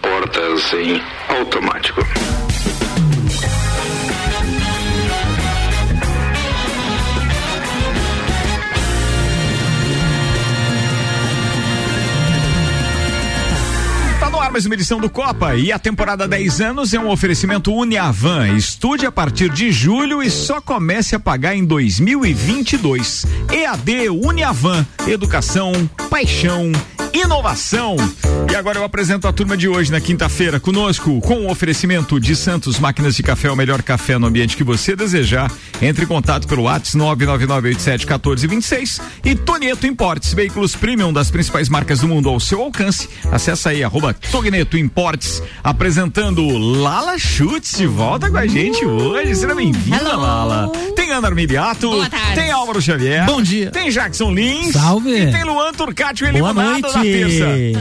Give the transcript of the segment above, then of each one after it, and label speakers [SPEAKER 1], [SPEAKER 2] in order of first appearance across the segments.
[SPEAKER 1] portas em automático.
[SPEAKER 2] mais uma edição do Copa e a temporada 10 anos é um oferecimento Uniavan. Estude a partir de julho e só comece a pagar em 2022. EAD Uniavan, educação, paixão inovação. E agora eu apresento a turma de hoje na quinta-feira conosco com o oferecimento de Santos Máquinas de Café, o melhor café no ambiente que você desejar. Entre em contato pelo WhatsApp 999871426 e Tonieto Importes, veículos premium das principais marcas do mundo ao seu alcance. Acesse aí arroba Togneto Importes, apresentando Lala Chutes de volta com a gente hoje. Seja bem-vinda, Lala. Tem Ana Armiliato,
[SPEAKER 3] Boa tarde.
[SPEAKER 2] tem Álvaro Xavier.
[SPEAKER 4] Bom dia.
[SPEAKER 2] Tem Jackson Lins.
[SPEAKER 4] Salve.
[SPEAKER 2] E tem Luan Turcati, o
[SPEAKER 4] Boa
[SPEAKER 2] eliminado da terça.
[SPEAKER 4] Ih,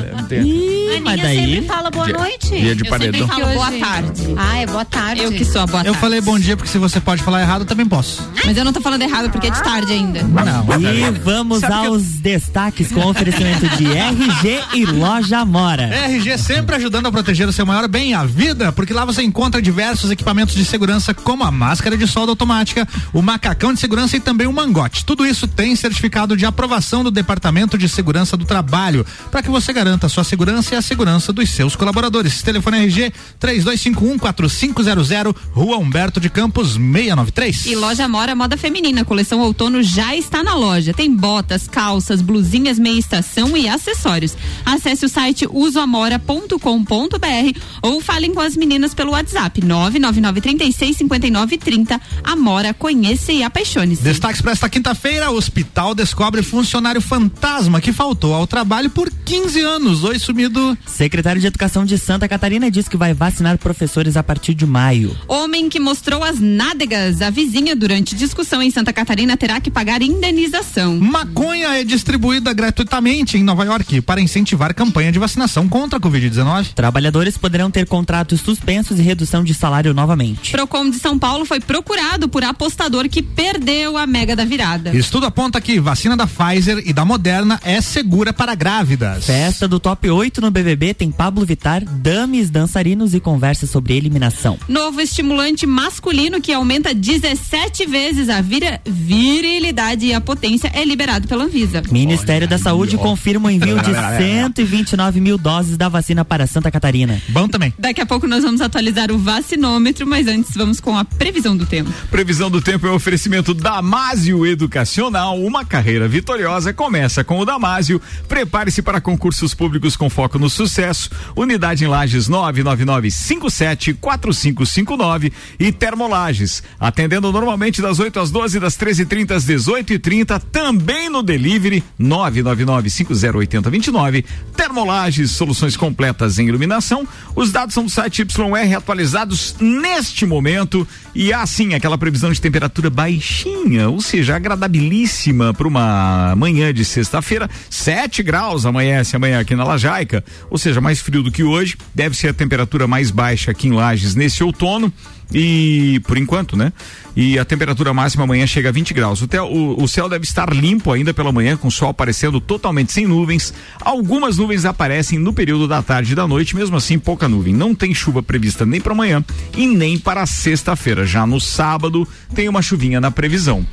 [SPEAKER 3] Aninha
[SPEAKER 4] mas
[SPEAKER 3] sempre
[SPEAKER 4] daí.
[SPEAKER 3] fala boa
[SPEAKER 2] Dia-
[SPEAKER 3] noite.
[SPEAKER 2] dia de
[SPEAKER 3] eu
[SPEAKER 2] paredão.
[SPEAKER 3] sempre falo boa tarde. Ah, é boa tarde.
[SPEAKER 5] Eu que sou a boa
[SPEAKER 4] Eu
[SPEAKER 5] tarde.
[SPEAKER 4] falei bom dia porque se você pode falar errado, eu também posso.
[SPEAKER 5] Mas eu não tô falando errado porque é de tarde ainda.
[SPEAKER 4] Não.
[SPEAKER 6] E vamos
[SPEAKER 2] Sabe que eu-
[SPEAKER 6] aos destaques com oferecimento de RG e Loja Mora.
[SPEAKER 4] RG sempre ajudando a proteger o seu maior bem, a vida, porque lá você encontra diversos equipamentos de segurança, como a máscara de solda automática, o macacão de segurança e também o mangote. Tudo isso tem certificado de aprovação do Departamento de Segurança do Trabalho, para que você garanta a sua segurança e a segurança dos seus colaboradores. Telefone RG 32514500, Rua Humberto de Campos 693.
[SPEAKER 5] E loja Mora Moda Feminina, coleção outono já está na loja. Tem botas, calças, blusinhas, meia estação e acessórios. Acesse o site usoamora.com.br ou falem com as meninas pelo WhatsApp 999365930. Amora, conheça e apaixone-se.
[SPEAKER 4] Destaques para esta quinta-feira: o hospital descobre funcionário fantasma que faltou ao trabalho por 15 anos. Oi, sumido.
[SPEAKER 6] Secretário de Educação de Santa Catarina diz que vai vacinar professores a partir de maio.
[SPEAKER 5] Homem que mostrou as nádegas à vizinha durante discussão em Santa Catarina terá que pagar indenização.
[SPEAKER 4] Maconha é distribuída gratuitamente em Nova York para incentivar campanha de vacinação contra a Covid-19.
[SPEAKER 6] Trabalhadores poderão ter contratos suspensos e redução de salário novamente.
[SPEAKER 5] Procon de São Paulo foi procurado por apostador que perdeu a mega da virada.
[SPEAKER 4] Estudo aponta que vacina da Pfizer e da Moderna é segura para grávidas.
[SPEAKER 6] Festa do Top 8 no BBB tem Pablo Vitar, dames, dançarinos e conversa sobre eliminação.
[SPEAKER 5] Novo estimulante masculino que aumenta 17 vezes a vira- virilidade e a potência é liberado pela Anvisa.
[SPEAKER 6] Ministério da Saúde confirma o envio de 129 mil doses da vacina para Santa Catarina.
[SPEAKER 4] Bom também.
[SPEAKER 5] Daqui a pouco nós vamos atualizar o vacinômetro, mas antes vamos com a previsão do tempo.
[SPEAKER 2] Previsão do tempo é um oferecimento Damásio Educacional. Uma carreira vitoriosa começa com o Damásio. Prepare-se para concursos públicos com foco no sucesso. Unidade em Lages 999574559 e Termolages. Atendendo normalmente das 8 às 12, das 13h30 às 18h30. Também no delivery 999508029. Termolages, soluções completas em iluminação. Os dados são do site YR atualizados neste momento. E há sim aquela previsão de temperatura baixinha, ou seja, agradabilíssima para uma manhã de sexta-feira. 7 graus amanhece amanhã aqui na Lajaica, ou seja, mais frio do que hoje. Deve ser a temperatura mais baixa aqui em Lages nesse outono. E por enquanto, né? E a temperatura máxima amanhã chega a 20 graus. O, o- o céu deve estar limpo ainda pela manhã, com o sol aparecendo totalmente sem nuvens. Algumas nuvens aparecem no período da tarde e da noite, mesmo assim, pouca nuvem. Não tem chuva prevista nem para amanhã e nem para sexta-feira. Já no sábado, tem uma chuvinha na previsão.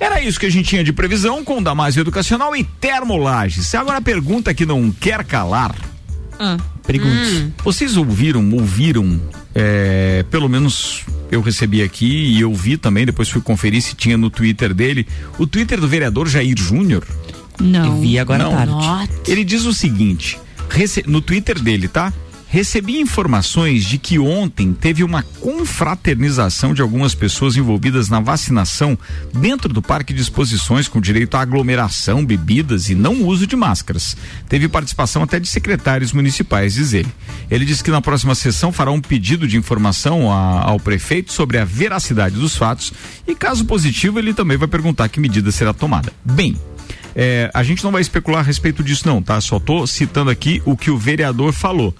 [SPEAKER 2] Era isso que a gente tinha de previsão com o Damásio Educacional e Termolages. Agora a pergunta que não quer calar.
[SPEAKER 5] Ah,
[SPEAKER 6] Pergunte.
[SPEAKER 2] Vocês ouviram, ouviram, é, pelo menos eu recebi aqui e eu vi também, depois fui conferir se tinha no Twitter dele, o Twitter do vereador Jair Júnior.
[SPEAKER 5] não.
[SPEAKER 6] Vi agora
[SPEAKER 2] Não.
[SPEAKER 6] tarde.
[SPEAKER 2] Ele diz o seguinte, rece- no Twitter dele, tá? Recebi informações de que ontem teve uma confraternização de algumas pessoas envolvidas na vacinação dentro do parque de exposições com direito à aglomeração, bebidas e não uso de máscaras. Teve participação até de secretários municipais, diz ele. Ele diz que na próxima sessão fará um pedido de informação a- ao prefeito sobre a veracidade dos fatos e, caso positivo, ele também vai perguntar que medida será tomada. Bem, é, a gente não vai especular a respeito disso, não, tá? Só tô citando aqui o que o vereador falou.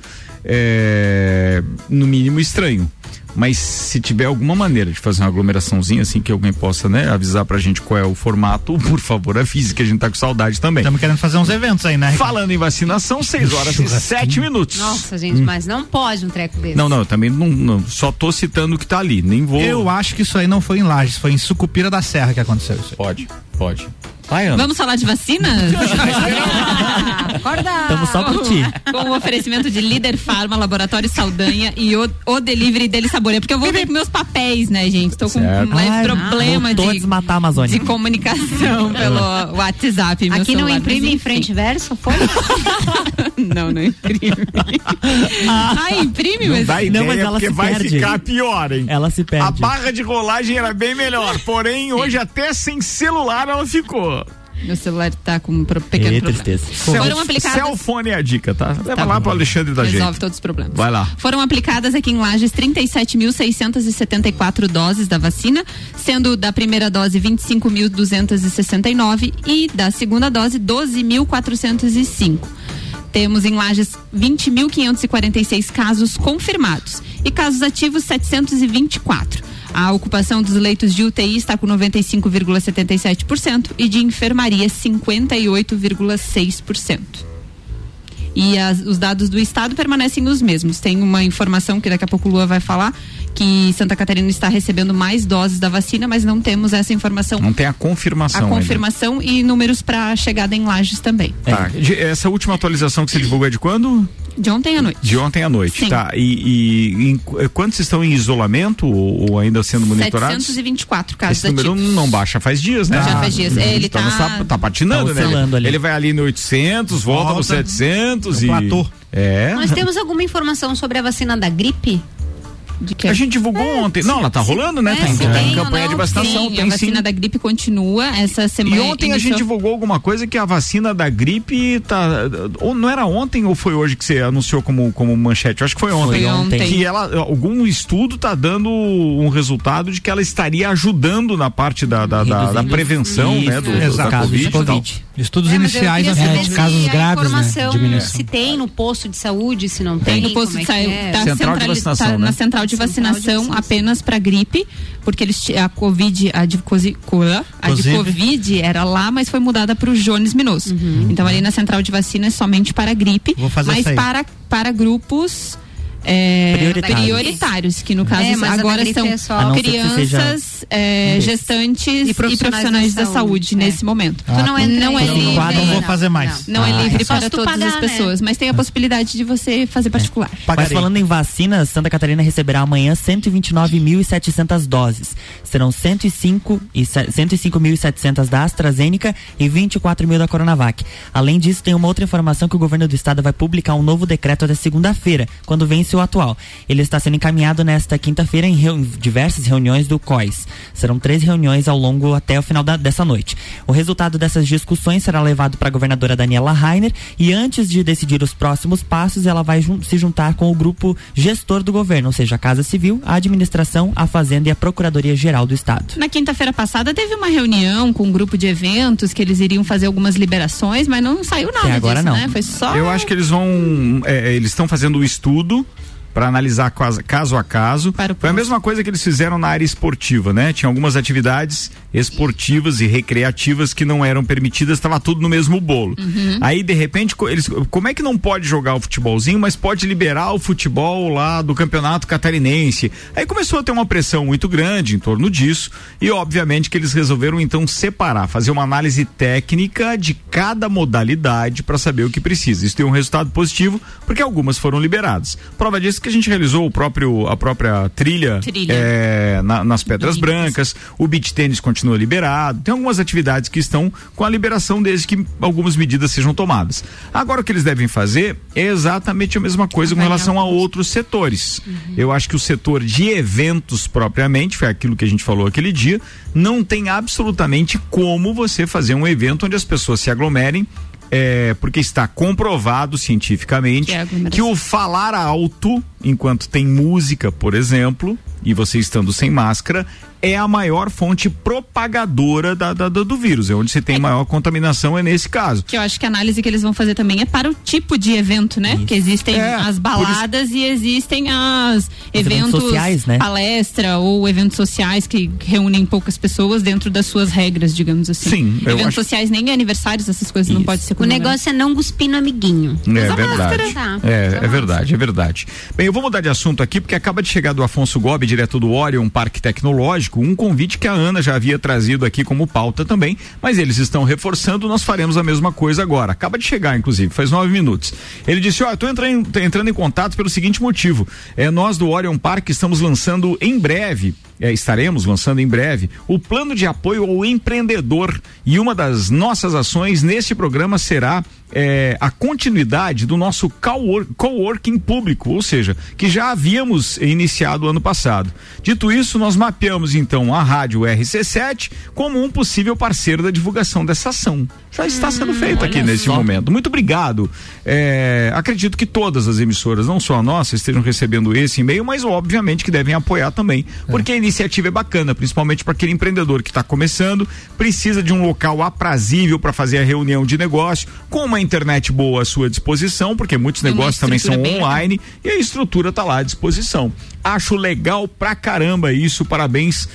[SPEAKER 2] É, no mínimo estranho. Mas se tiver alguma maneira de fazer uma aglomeraçãozinha, assim, que alguém possa, né, avisar pra gente qual é o formato, por favor, avise que a gente tá com saudade também.
[SPEAKER 4] Estamos querendo fazer uns eventos aí, né?
[SPEAKER 2] Falando em vacinação, 6 horas e 7 minutos.
[SPEAKER 3] Nossa, gente, hum. mas não pode um treco desse.
[SPEAKER 2] Não, não, eu também não, não, só tô citando o que tá ali, nem vou.
[SPEAKER 4] Eu acho que isso aí não foi em Lages, foi em Sucupira da Serra que aconteceu isso. Aí.
[SPEAKER 2] Pode, pode.
[SPEAKER 5] Vai, Vamos falar de vacina?
[SPEAKER 3] Acorda!
[SPEAKER 6] Estamos só por ti.
[SPEAKER 5] Com o oferecimento de Líder Farma, Laboratório Saldanha e o, o Delivery dele Saboreia. Porque eu vou ver com meus papéis, né, gente? Estou com certo. um leve Ai, problema de,
[SPEAKER 6] desmatar a Amazônia.
[SPEAKER 5] de comunicação pelo WhatsApp.
[SPEAKER 3] Aqui não imprime em frente verso, foi?
[SPEAKER 5] não, não imprime. ah, imprime,
[SPEAKER 2] não
[SPEAKER 5] mas...
[SPEAKER 2] Dá ideia, não, mas ela porque se vai perde. ficar pior, hein?
[SPEAKER 6] Ela se perde.
[SPEAKER 2] A barra de rolagem era bem melhor, porém hoje até sem celular ela ficou.
[SPEAKER 5] Meu celular tá com um pequeno
[SPEAKER 6] e
[SPEAKER 5] problema.
[SPEAKER 6] Tristeza.
[SPEAKER 5] Foram aplicadas.
[SPEAKER 2] Cellfone é a dica, tá? Leva tá lá bom. pro Alexandre da
[SPEAKER 5] Resolve
[SPEAKER 2] gente.
[SPEAKER 5] todos os problemas.
[SPEAKER 2] Vai lá.
[SPEAKER 5] Foram aplicadas aqui em Lages 37.674 doses da vacina, sendo da primeira dose 25.269 e da segunda dose 12.405 temos em Lages 20.546 casos confirmados e casos ativos 724. A ocupação dos leitos de UTI está com 95,77% e de enfermaria 58,6%. E as, os dados do estado permanecem os mesmos. Tem uma informação que daqui a pouco o Lua vai falar que Santa Catarina está recebendo mais doses da vacina, mas não temos essa informação.
[SPEAKER 2] Não tem a confirmação.
[SPEAKER 5] A confirmação ainda. e números para chegada em lajes também.
[SPEAKER 2] Tá. Essa última atualização que você divulgou é de quando?
[SPEAKER 5] De ontem à noite.
[SPEAKER 2] De ontem à noite, Sim. tá. E, e em, quantos estão em isolamento ou, ou, ainda sendo monitorados?
[SPEAKER 5] 724 casos
[SPEAKER 2] Esse número
[SPEAKER 5] ativos.
[SPEAKER 2] não baixa faz dias, né?
[SPEAKER 5] Já faz dias.
[SPEAKER 2] Ah,
[SPEAKER 5] ele então tá...
[SPEAKER 2] tá patinando, tá né? Ele, ele, vai ali no 800, volta, volta no 700 e...
[SPEAKER 4] Platô.
[SPEAKER 2] É.
[SPEAKER 3] Nós temos alguma informação sobre a vacina da gripe?
[SPEAKER 2] A gente divulgou é, ontem. Não, ela tá rolando, né? É, tá em, tá em campanha não, de vacinação.
[SPEAKER 5] Sim, tem, a vacina sim. da gripe continua essa semana.
[SPEAKER 2] E ontem iniciou... a gente divulgou alguma coisa que a vacina da gripe tá. Ou não era ontem ou foi hoje que você anunciou como, como manchete? Eu acho que foi ontem.
[SPEAKER 5] Foi ontem.
[SPEAKER 2] Que ela, algum estudo tá dando um resultado de que ela estaria ajudando na parte da, da, da, da prevenção,
[SPEAKER 6] Isso,
[SPEAKER 2] né? Do,
[SPEAKER 6] do, da COVID. COVID.
[SPEAKER 4] Estudos é, iniciais
[SPEAKER 3] é,
[SPEAKER 4] de casos graves, né?
[SPEAKER 3] Se tem no posto de saúde, se não tem.
[SPEAKER 5] Tem no posto
[SPEAKER 3] de
[SPEAKER 5] é saúde.
[SPEAKER 3] É?
[SPEAKER 5] Tá
[SPEAKER 2] central de vacinação,
[SPEAKER 5] tá
[SPEAKER 2] né?
[SPEAKER 5] na central de vacinação apenas para gripe, porque eles a Covid, a de, a de Covid era lá, mas foi mudada para o Jones Minoso. Uhum. Então ali na central de vacina é somente para gripe, mas para para grupos é, prioritários. prioritários. que no caso é, agora são é crianças, é, gestantes e profissionais, e profissionais da, saúde, da saúde nesse momento.
[SPEAKER 3] Ah, não é, não é livre.
[SPEAKER 4] Não vou fazer mais.
[SPEAKER 5] Não, não é ah, livre para todas pagar, as né? pessoas, né? mas tem a possibilidade de você fazer particular.
[SPEAKER 6] Mas falando em vacinas, Santa Catarina receberá amanhã 129.700 doses. Serão 105 e 105.700 da AstraZeneca e 24 mil da Coronavac. Além disso, tem uma outra informação que o governo do estado vai publicar um novo decreto até segunda-feira, quando vence o atual. Ele está sendo encaminhado nesta quinta-feira em reu diversas reuniões do COIS. Serão três reuniões ao longo até o final da, dessa noite. O resultado dessas discussões será levado para a governadora Daniela Rainer e antes de decidir os próximos passos, ela vai jun se juntar com o grupo gestor do governo, ou seja, a Casa Civil, a Administração, a Fazenda e a Procuradoria Geral do Estado.
[SPEAKER 5] Na quinta-feira passada teve uma reunião com um grupo de eventos que eles iriam fazer algumas liberações, mas não saiu nada
[SPEAKER 6] Até agora
[SPEAKER 5] disso,
[SPEAKER 6] não.
[SPEAKER 5] né? Foi só.
[SPEAKER 2] Eu acho que eles vão, é, eles estão fazendo o estudo para analisar caso a caso. Foi a mesma coisa que eles fizeram na área esportiva, né? Tinha algumas atividades esportivas e recreativas que não eram permitidas, estava tudo no mesmo bolo. Uhum. Aí, de repente, eles, como é que não pode jogar o futebolzinho, mas pode liberar o futebol lá do campeonato catarinense? Aí começou a ter uma pressão muito grande em torno disso e, obviamente, que eles resolveram então separar, fazer uma análise técnica de cada modalidade para saber o que precisa. Isso tem um resultado positivo, porque algumas foram liberadas. Prova disso que que a gente realizou o próprio, a própria trilha,
[SPEAKER 5] trilha.
[SPEAKER 2] É, na, nas Pedras Brancas, o beach tênis continua liberado, tem algumas atividades que estão com a liberação desde que algumas medidas sejam tomadas. Agora o que eles devem fazer é exatamente a mesma coisa com relação a outros setores. Uhum. Eu acho que o setor de eventos propriamente, foi aquilo que a gente falou aquele dia, não tem absolutamente como você fazer um evento onde as pessoas se aglomerem é, porque está comprovado cientificamente que, que o falar alto enquanto tem música, por exemplo, e você estando sem máscara, é a maior fonte propagadora da, da, do vírus. É onde você tem é. maior contaminação, é nesse caso.
[SPEAKER 5] Que eu acho que a análise que eles vão fazer também é para o tipo de evento, né? Isso. Que existem é, as baladas e existem as eventos, eventos sociais, né? palestra ou eventos sociais que reúnem poucas pessoas dentro das suas regras, digamos assim.
[SPEAKER 2] Sim.
[SPEAKER 5] Eventos acho... sociais, nem aniversários, essas coisas Isso. não pode ser.
[SPEAKER 3] O negócio é não cuspir no amiguinho.
[SPEAKER 2] É Usa verdade. Máscara, tá. É, é verdade, é verdade. Bem, eu vou mudar de assunto aqui porque acaba de chegar do Afonso Gobi, direto do Orion Parque Tecnológico, um convite que a Ana já havia trazido aqui como pauta também, mas eles estão reforçando, nós faremos a mesma coisa agora. Acaba de chegar, inclusive, faz nove minutos. Ele disse: Ó, oh, tô entrando, entrando em contato pelo seguinte motivo. É, nós do Orion Parque estamos lançando em breve é, estaremos lançando em breve o plano de apoio ao empreendedor e uma das nossas ações neste programa será é, a continuidade do nosso coworking público, ou seja, que já havíamos iniciado ano passado. Dito isso, nós mapeamos então a rádio RC7 como um possível parceiro da divulgação dessa ação. Já está sendo hum, feito aqui nesse só. momento. Muito obrigado. É, acredito que todas as emissoras, não só a nossa, estejam recebendo esse e-mail, mas obviamente que devem apoiar também, é. porque a iniciativa é bacana, principalmente para aquele empreendedor que está começando, precisa de um local aprazível para fazer a reunião de negócio, com uma internet boa à sua disposição, porque muitos negócios também são online e a estrutura está lá à disposição. Acho legal pra caramba isso, parabéns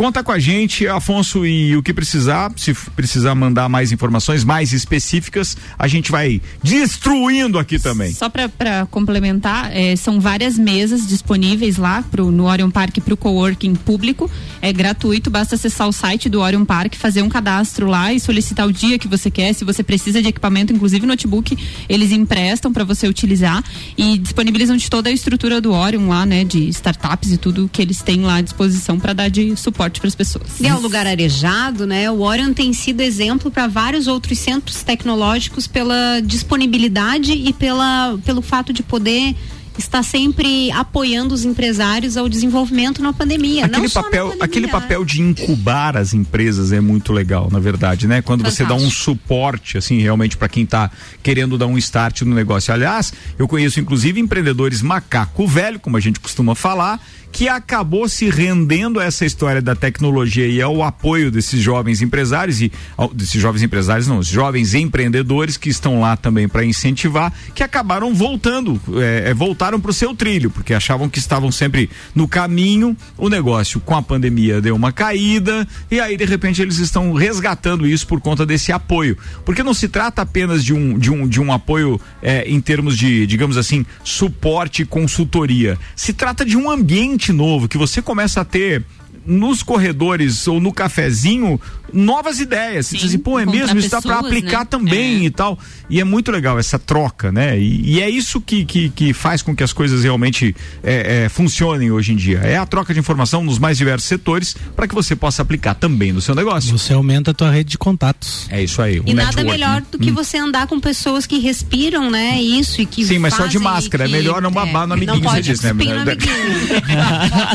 [SPEAKER 2] Conta com a gente, Afonso, e o que precisar, se precisar mandar mais informações mais específicas, a gente vai destruindo aqui também.
[SPEAKER 5] Só para complementar, é, são várias mesas disponíveis lá pro, no Orion Park para o coworking público. É gratuito, basta acessar o site do Orion Park, fazer um cadastro lá e solicitar o dia que você quer. Se você precisa de equipamento, inclusive notebook, eles emprestam para você utilizar e disponibilizam de toda a estrutura do Orion lá, né, de startups e tudo que eles têm lá à disposição para dar de suporte para as pessoas.
[SPEAKER 3] E é um lugar arejado, né? O Orion tem sido exemplo para vários outros centros tecnológicos pela disponibilidade e pela, pelo fato de poder está sempre apoiando os empresários ao desenvolvimento na pandemia.
[SPEAKER 2] Aquele papel, pandemia. aquele papel de incubar as empresas é muito legal, na verdade, né? Quando Fantástico. você dá um suporte, assim, realmente para quem está querendo dar um start no negócio. Aliás, eu conheço inclusive empreendedores macaco velho, como a gente costuma falar, que acabou se rendendo a essa história da tecnologia e ao apoio desses jovens empresários e desses jovens empresários não, os jovens empreendedores que estão lá também para incentivar, que acabaram voltando, é, é voltaram para o seu trilho, porque achavam que estavam sempre no caminho, o negócio com a pandemia deu uma caída e aí de repente eles estão resgatando isso por conta desse apoio, porque não se trata apenas de um de um, de um apoio é, em termos de, digamos assim, suporte e consultoria, se trata de um ambiente novo, que você começa a ter nos corredores ou no cafezinho novas ideias. Sim, Você diz assim, pô, é mesmo, isso dá para aplicar né? também é. e tal. E é muito legal essa troca, né? E, e é isso que, que, que, faz com que as coisas realmente é, é, funcionem hoje em dia. É a troca de informação nos mais diversos setores para que você possa aplicar também no seu negócio.
[SPEAKER 4] Você aumenta a tua rede de contatos.
[SPEAKER 2] É isso aí.
[SPEAKER 3] E nada melhor do que hum. você andar com pessoas que respiram, né? Isso e que
[SPEAKER 2] Sim, mas só de máscara. É que, é melhor não babar no amiguinho,
[SPEAKER 3] não
[SPEAKER 2] você
[SPEAKER 3] disse, né?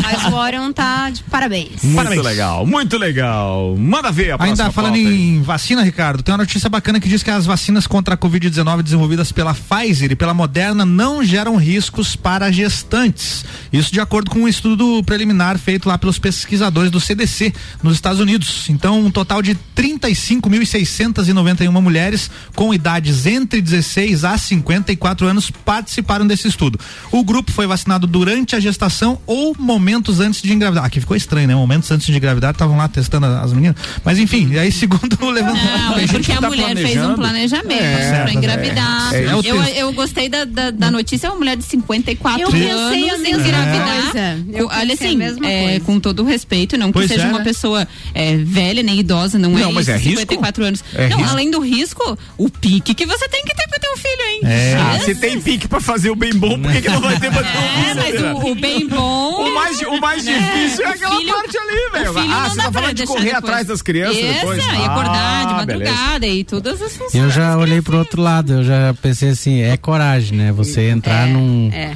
[SPEAKER 3] mas o Orion tá de parabéns.
[SPEAKER 2] Muito parabéns. legal, muito legal. Manda ver a
[SPEAKER 4] Ainda falando em vacina, Ricardo, tem uma notícia bacana que diz que as vacinas contra a Covid-19 desenvolvidas pela Pfizer e pela Moderna não geram riscos para gestantes. Isso de acordo com um estudo preliminar feito lá pelos pesquisadores do CDC nos Estados Unidos. Então, um total de 35.691 mulheres com idades entre 16 a 54 anos participaram desse estudo. O grupo foi vacinado durante a gestação ou momentos antes de engravidar. Aqui ficou estranho, né? Momentos antes de engravidar, estavam lá testando as meninas. Mas enfim, e aí, segundo o levantamento.
[SPEAKER 5] Não, é porque a tá mulher fez um planejamento é, pra engravidar. É, eu, eu gostei da, da, da, notícia, é uma mulher de 54 eu anos. Eu pensei a mesma engravidar. Eu Olha assim, é, com todo o respeito, não que pois seja uma né? pessoa é, velha nem idosa, não, não é mas é 54 risco? anos. não, risco. além do risco, o pique que você tem que ter pra ter um filho, hein?
[SPEAKER 2] É. Ah, se tem pique pra fazer o bem bom, por que, que não vai ter pra ter um
[SPEAKER 5] filho? É, mas o, o, bem bom.
[SPEAKER 2] O mais, o mais difícil é aquela filho, parte ali, velho. Ah, você tá falando de correr atrás das crianças depois?
[SPEAKER 5] e acordar de ah, madrugada beleza. e todas as funções.
[SPEAKER 7] Eu já olhei pro outro lado, eu já pensei assim, é coragem, né? Você entrar
[SPEAKER 3] é,
[SPEAKER 7] num.
[SPEAKER 3] É.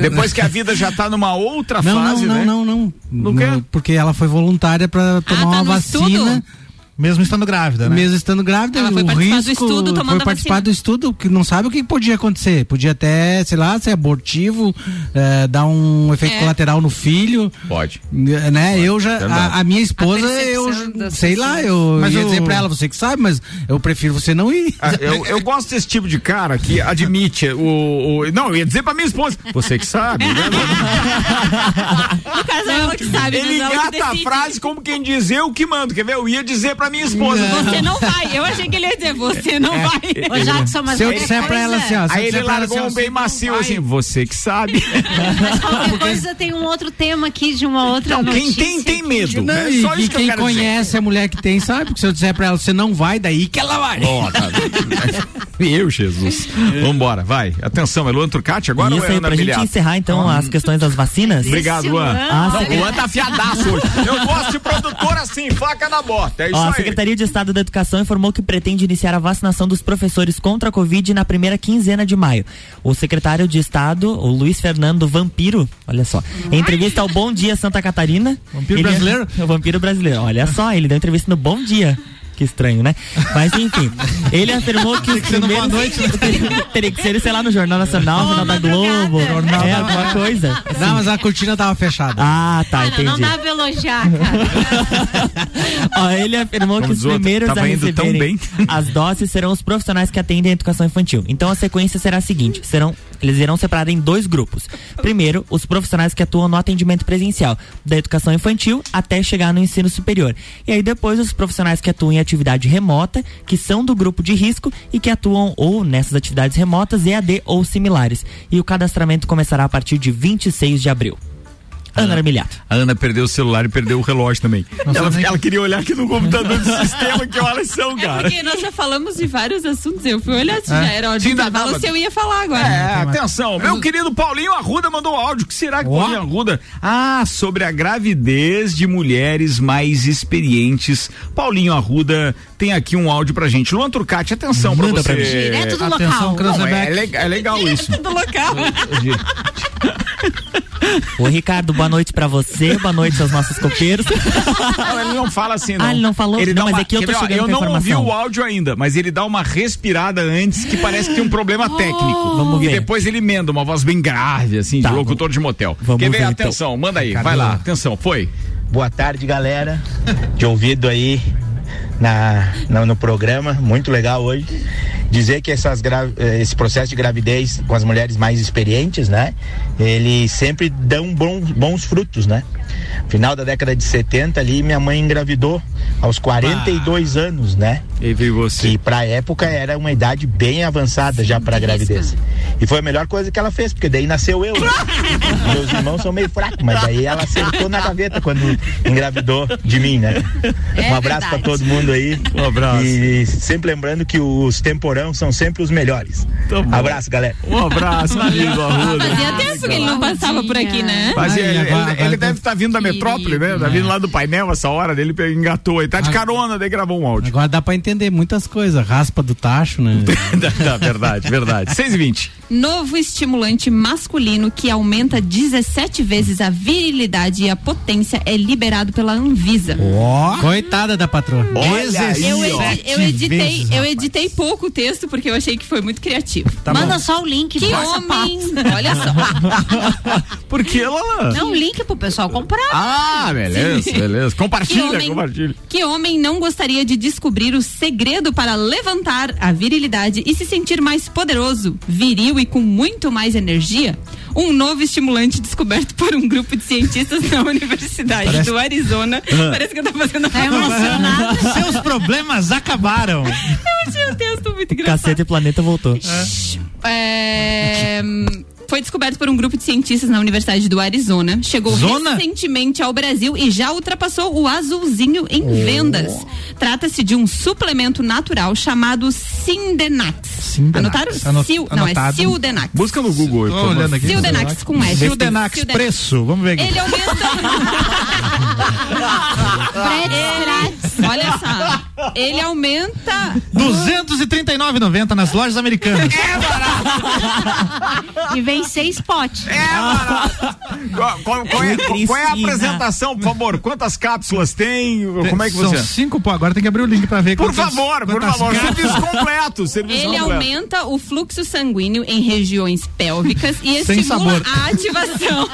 [SPEAKER 2] Depois que a vida já está numa outra
[SPEAKER 7] não,
[SPEAKER 2] fase,
[SPEAKER 7] não,
[SPEAKER 2] né?
[SPEAKER 7] Não, não, não, não. Porque ela foi voluntária para tomar ah, tá uma vacina. Estudo?
[SPEAKER 4] Mesmo estando grávida, né?
[SPEAKER 7] Mesmo estando grávida,
[SPEAKER 5] Ela foi
[SPEAKER 7] o
[SPEAKER 5] participar do
[SPEAKER 7] risco
[SPEAKER 5] estudo tomando
[SPEAKER 7] foi participar
[SPEAKER 5] vacina.
[SPEAKER 7] do estudo que não sabe o que podia acontecer. Podia até, sei lá, ser abortivo, eh, dar um efeito
[SPEAKER 5] É.
[SPEAKER 7] colateral no filho.
[SPEAKER 2] Pode.
[SPEAKER 7] Né? Eu já, a, a minha esposa,
[SPEAKER 3] A
[SPEAKER 7] eu sei lá, eu
[SPEAKER 4] Mas
[SPEAKER 7] ia
[SPEAKER 4] o-
[SPEAKER 7] dizer pra ela, você que sabe, mas eu prefiro você não ir.
[SPEAKER 2] Ah, Eu, eu gosto desse tipo de cara que admite o, o- Não, eu ia dizer pra minha esposa. Você que sabe, né?
[SPEAKER 5] No caso, é que sabe,
[SPEAKER 2] Ele
[SPEAKER 5] que
[SPEAKER 2] engata a frase como quem diz eu que mando. Quer ver? Eu ia dizer pra minha esposa.
[SPEAKER 5] Você não vai. Eu achei que ele ia dizer, você não
[SPEAKER 2] É.
[SPEAKER 5] vai.
[SPEAKER 3] Ô, Jackson, mas
[SPEAKER 7] Se eu disser pra ela assim, ó.
[SPEAKER 2] Aí ele
[SPEAKER 7] pra
[SPEAKER 2] largou
[SPEAKER 7] assim,
[SPEAKER 2] um bem macio
[SPEAKER 7] não
[SPEAKER 2] assim, você que sabe.
[SPEAKER 3] Mas qualquer coisa tem um outro tema aqui de uma outra
[SPEAKER 2] Não, quem
[SPEAKER 3] notícia
[SPEAKER 2] tem, tem
[SPEAKER 3] aqui.
[SPEAKER 2] medo.
[SPEAKER 7] Não, e,
[SPEAKER 2] Só
[SPEAKER 7] e
[SPEAKER 2] isso que eu
[SPEAKER 7] quem
[SPEAKER 2] quero
[SPEAKER 7] conhece a mulher que tem sabe, porque se eu disser pra ela, você não vai, daí que ela vai.
[SPEAKER 2] dizer. Ó, tá. Meu Jesus. Vambora, vai. Atenção, é Luan Turcati agora
[SPEAKER 6] Isso
[SPEAKER 2] ou é
[SPEAKER 6] aí,
[SPEAKER 2] Ana
[SPEAKER 6] pra gente
[SPEAKER 2] Miliato?
[SPEAKER 6] encerrar então as questões das vacinas.
[SPEAKER 2] Obrigado, Luan.
[SPEAKER 6] Ah,
[SPEAKER 2] Não, o Luan tá afiadaço hoje. Eu gosto de produtor assim, faca na bota. É isso
[SPEAKER 6] Ó, a
[SPEAKER 2] aí.
[SPEAKER 6] Secretaria de Estado da Educação informou que pretende iniciar a vacinação dos professores contra a Covid na primeira quinzena de maio. O secretário de Estado, o Luiz Fernando Vampiro, olha só, em entrevista ao Bom Dia Santa Catarina.
[SPEAKER 4] Vampiro
[SPEAKER 6] ele-
[SPEAKER 4] brasileiro?
[SPEAKER 6] O vampiro brasileiro, olha só, ele deu entrevista no Bom Dia. Que estranho, né? Mas enfim, ele afirmou que os primeiros...
[SPEAKER 4] Noite.
[SPEAKER 6] Teria que ser, sei lá, no Jornal Nacional, Jornal da Globo,
[SPEAKER 7] Jornal
[SPEAKER 6] é alguma coisa.
[SPEAKER 7] Não, mas a cortina tava fechada.
[SPEAKER 6] Ah, tá,
[SPEAKER 3] Olha,
[SPEAKER 6] entendi.
[SPEAKER 3] não dá pra elogiar, cara.
[SPEAKER 6] Ó, ele afirmou
[SPEAKER 2] Como
[SPEAKER 6] que os
[SPEAKER 2] outro,
[SPEAKER 6] primeiros
[SPEAKER 2] tava
[SPEAKER 6] a
[SPEAKER 2] indo tão
[SPEAKER 6] receberem
[SPEAKER 2] bem.
[SPEAKER 6] as doses serão os profissionais que atendem a educação infantil. Então a sequência será a seguinte: serão eles irão separar em dois grupos. Primeiro, os profissionais que atuam no atendimento presencial da educação infantil até chegar no ensino superior. E aí depois os profissionais que atuam em atividade remota, que são do grupo de risco e que atuam ou nessas atividades remotas, EAD ou similares. E o cadastramento começará a partir de 26 de abril. Ana Armiliato.
[SPEAKER 2] A Ana perdeu o celular e perdeu o relógio também. Ela,
[SPEAKER 4] nem-
[SPEAKER 2] ela queria olhar aqui no computador do sistema que horas são,
[SPEAKER 5] É
[SPEAKER 2] cara.
[SPEAKER 5] porque nós já falamos de vários assuntos. Eu fui olhar se já era
[SPEAKER 2] dá-
[SPEAKER 5] intervalo, se eu ia falar agora.
[SPEAKER 2] É, atenção, meu querido Paulinho Arruda mandou um áudio. O que será que
[SPEAKER 7] Ó.
[SPEAKER 2] Paulinho Arruda? Ah, sobre a gravidez de mulheres mais experientes. Paulinho Arruda tem aqui um áudio pra gente. Luan Turcati, atenção pra
[SPEAKER 6] Manda
[SPEAKER 2] você.
[SPEAKER 6] pra mim.
[SPEAKER 3] Direto do
[SPEAKER 4] Atenção,
[SPEAKER 3] local.
[SPEAKER 2] Não, é, le- é legal isso.
[SPEAKER 5] Do local.
[SPEAKER 6] Ô Ricardo, boa noite pra você, boa noite aos nossos copeiros.
[SPEAKER 2] Não, ele não fala assim, não.
[SPEAKER 6] Ah, ele não falou?
[SPEAKER 2] Ele
[SPEAKER 6] Não, mas
[SPEAKER 2] uma,
[SPEAKER 6] é que eu tô chegando
[SPEAKER 2] Eu não ouvi o áudio ainda, mas ele dá uma respirada antes que parece que tem um problema técnico.
[SPEAKER 6] Vamos
[SPEAKER 2] e
[SPEAKER 6] ver.
[SPEAKER 2] depois ele emenda uma voz bem grave, assim,
[SPEAKER 6] Tá,
[SPEAKER 2] de locutor de motel.
[SPEAKER 6] vamos
[SPEAKER 2] Quer ver?
[SPEAKER 6] ver, então.
[SPEAKER 2] Atenção, manda aí,
[SPEAKER 7] Ricardo.
[SPEAKER 2] vai lá, atenção, foi.
[SPEAKER 8] Boa tarde, galera. De ouvido aí na, na- no programa, muito legal hoje. Dizer que essas eh, esse processo de gravidez com as mulheres mais experientes, né? Ele sempre dão bons, bons frutos, né? Final da década de 70 ali, minha mãe engravidou aos 42 anos, né?
[SPEAKER 2] E veio você.
[SPEAKER 8] Que pra época era uma idade bem avançada já pra gravidez. E foi a melhor coisa que ela fez, porque daí nasceu eu. né? Meus irmãos são meio fracos, mas daí ela acertou na gaveta quando engravidou de mim, né?
[SPEAKER 3] É
[SPEAKER 8] um abraço pra
[SPEAKER 3] verdade.
[SPEAKER 8] todo mundo aí.
[SPEAKER 2] Um abraço.
[SPEAKER 8] E sempre lembrando que os são sempre os melhores.
[SPEAKER 2] Tá bom.
[SPEAKER 8] abraço, galera.
[SPEAKER 2] Um abraço, amigo Arruda.
[SPEAKER 5] Fazia tempo que ele não passava por aqui, né?
[SPEAKER 2] Mas ele,
[SPEAKER 7] ele
[SPEAKER 2] ele- deve
[SPEAKER 7] tá-
[SPEAKER 2] estar vindo da metrópole, né? Tá vindo lá do painel essa hora dele, engatou aí. Tá de carona, daí gravou um áudio.
[SPEAKER 7] Agora dá pra entender muitas coisas. Raspa do tacho, né?
[SPEAKER 2] Da- verdade, verdade. 6 e 20
[SPEAKER 5] Novo estimulante masculino que aumenta 17 vezes a virilidade e a potência é liberado pela Anvisa.
[SPEAKER 7] Ó. Coitada da patroa.
[SPEAKER 2] Olha
[SPEAKER 5] Eu, edi- eu editei,
[SPEAKER 4] vezes,
[SPEAKER 5] eu editei pouco o texto porque eu achei que foi muito criativo.
[SPEAKER 3] Manda só o link.
[SPEAKER 5] Que homem! Olha só.
[SPEAKER 2] Por que, Lala?
[SPEAKER 3] Não, o link pro pessoal comprar.
[SPEAKER 2] Ah, beleza, beleza.
[SPEAKER 5] Que
[SPEAKER 2] Compartilha,
[SPEAKER 5] homem,
[SPEAKER 2] compartilha.
[SPEAKER 5] que homem não gostaria de descobrir o segredo para levantar a virilidade e se sentir mais poderoso, viril e com muito mais energia? Um novo estimulante descoberto por um grupo de cientistas da Universidade
[SPEAKER 4] Parece-
[SPEAKER 5] do Arizona. Parece que eu tô fazendo
[SPEAKER 3] Tá emocionado.
[SPEAKER 4] Seus problemas acabaram.
[SPEAKER 5] Eu achei o texto muito engraçado.
[SPEAKER 6] Cacete e Planeta voltou.
[SPEAKER 5] É, foi descoberto por um grupo de cientistas na Universidade do Arizona. Chegou
[SPEAKER 4] Zona?
[SPEAKER 5] recentemente ao Brasil e já ultrapassou o azulzinho em vendas. Trata-se de um suplemento natural chamado Sindenax.
[SPEAKER 4] Sindenax.
[SPEAKER 5] Anotaram?
[SPEAKER 4] Ano-
[SPEAKER 5] Sil, não, é. Sildenax.
[SPEAKER 2] Busca no Google
[SPEAKER 4] Tô
[SPEAKER 2] favor.
[SPEAKER 4] olhando aqui.
[SPEAKER 5] Sildenax com S.
[SPEAKER 4] Sildenax,
[SPEAKER 5] Sildenax.
[SPEAKER 4] preço. Vamos ver aqui.
[SPEAKER 5] Ele aumenta. Olha só. Ele aumenta
[SPEAKER 4] 239,90 nas lojas americanas.
[SPEAKER 2] É barato.
[SPEAKER 3] E vem seis potes.
[SPEAKER 2] É barato. Qual, qual- qual é, qual é a apresentação, por favor? Quantas cápsulas tem? Como é que
[SPEAKER 4] São
[SPEAKER 2] você.
[SPEAKER 4] cinco, pô, agora tem que abrir o link pra ver.
[SPEAKER 2] Por
[SPEAKER 4] quantas-
[SPEAKER 2] favor, por
[SPEAKER 4] quantas
[SPEAKER 2] favor.
[SPEAKER 4] caras-
[SPEAKER 2] Serviço completo. Serviço
[SPEAKER 5] Ele
[SPEAKER 2] completo.
[SPEAKER 5] aumenta o fluxo sanguíneo em regiões pélvicas e
[SPEAKER 4] Sem
[SPEAKER 5] estimula
[SPEAKER 4] sabor.
[SPEAKER 5] a ativação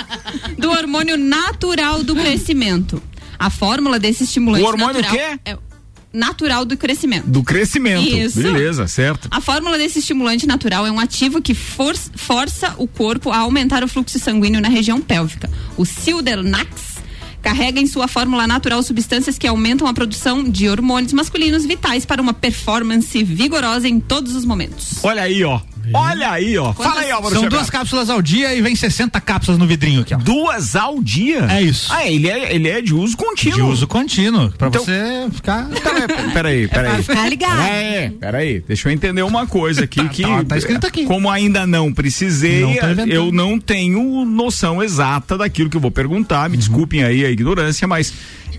[SPEAKER 5] do hormônio natural do crescimento. A fórmula desse estimulante
[SPEAKER 2] O hormônio
[SPEAKER 5] natural
[SPEAKER 2] quê?
[SPEAKER 5] é natural do crescimento.
[SPEAKER 2] Do crescimento.
[SPEAKER 5] Isso.
[SPEAKER 2] Beleza, certo.
[SPEAKER 5] A fórmula desse estimulante natural é um ativo que for- força o corpo a aumentar o fluxo sanguíneo na região pélvica. O Sildernax carrega em sua fórmula natural substâncias que aumentam a produção de hormônios masculinos vitais para uma performance vigorosa em todos os momentos.
[SPEAKER 2] Olha aí, ó. Olha aí, ó. Fala aí, Álvaro
[SPEAKER 4] São
[SPEAKER 2] Xavier.
[SPEAKER 4] duas cápsulas ao dia e vem 60 cápsulas no vidrinho aqui, ó.
[SPEAKER 2] Duas ao dia?
[SPEAKER 4] É isso.
[SPEAKER 2] Ah, ele é, ele é de uso contínuo.
[SPEAKER 4] De uso contínuo, pra
[SPEAKER 2] Então-
[SPEAKER 4] você ficar...
[SPEAKER 2] Peraí, peraí.
[SPEAKER 3] Ficar ligado.
[SPEAKER 2] É, peraí, deixa eu entender uma coisa aqui que
[SPEAKER 4] tá- tá escrito aqui.
[SPEAKER 2] como ainda não precisei,
[SPEAKER 4] Não
[SPEAKER 2] eu não tenho noção exata daquilo que eu vou perguntar,
[SPEAKER 4] Uhum.
[SPEAKER 2] me desculpem aí a ignorância, mas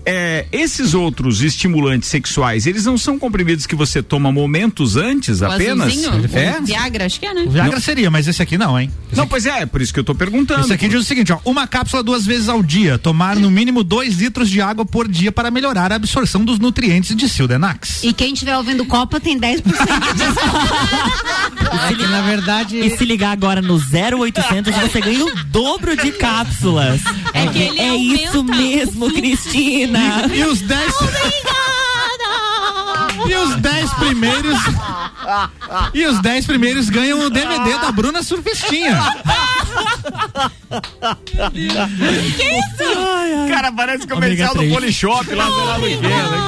[SPEAKER 2] é, esses outros estimulantes sexuais, eles não são comprimidos que você toma momentos antes
[SPEAKER 5] O
[SPEAKER 2] apenas?
[SPEAKER 5] azulzinho?
[SPEAKER 2] É?
[SPEAKER 5] Viagra, acho que é, né?
[SPEAKER 4] O Viagra seria, mas esse aqui não, hein? Esse
[SPEAKER 2] Não, pois é, é por isso que eu tô perguntando.
[SPEAKER 4] Esse aqui diz o seguinte, ó, uma cápsula duas vezes ao dia, tomar no mínimo dois litros de água por dia para melhorar a absorção dos nutrientes de Sildenax.
[SPEAKER 3] E quem estiver ouvindo Copa tem 10% de desconto.
[SPEAKER 7] É que, na verdade.
[SPEAKER 6] E se ligar agora no 0800, você ganha o dobro de cápsulas.
[SPEAKER 5] É que ele
[SPEAKER 6] é isso mesmo, Cristina.
[SPEAKER 4] E os 10 E os 10 primeiros E os 10 primeiros ganham o DVD da Bruna Surfistinha.
[SPEAKER 2] Cara, parece comercial do. Polishop lá do lado do né,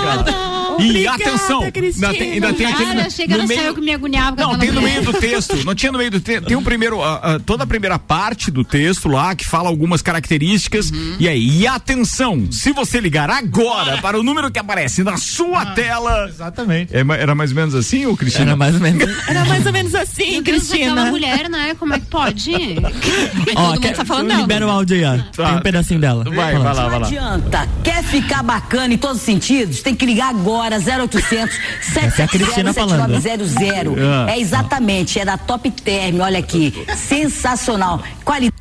[SPEAKER 2] cara? E atenção, ainda tem, ainda tem aquele.
[SPEAKER 3] Cara, chega no céu que me agoniava. com
[SPEAKER 2] Não, tem no meio do texto. Não tinha no meio do texto. Tem o primeiro, ah, ah, toda a primeira parte do texto lá que fala algumas características. E aí, e atenção, se você ligar agora para o número que aparece na sua tela.
[SPEAKER 4] Exatamente.
[SPEAKER 2] É era mais ou menos assim, ô Cristina?
[SPEAKER 6] Era mais ou menos, era mais ou menos assim,
[SPEAKER 3] Meu Deus,
[SPEAKER 6] Cristina.
[SPEAKER 3] mulher, né? Como é que pode?
[SPEAKER 6] Ó,
[SPEAKER 5] mundo
[SPEAKER 6] quer-
[SPEAKER 5] tá falando dela.
[SPEAKER 6] libera o áudio aí, ó. Tem um pedacinho dela.
[SPEAKER 2] Vai, vai lá, vai lá.
[SPEAKER 9] adianta. Quer ficar bacana em todos os sentidos? Tem que ligar agora, 0800
[SPEAKER 6] Essa é a Cristina falando.
[SPEAKER 9] 7900.
[SPEAKER 2] Ah.
[SPEAKER 9] É exatamente, é da Top Term, olha aqui. Sensacional. Qualidade.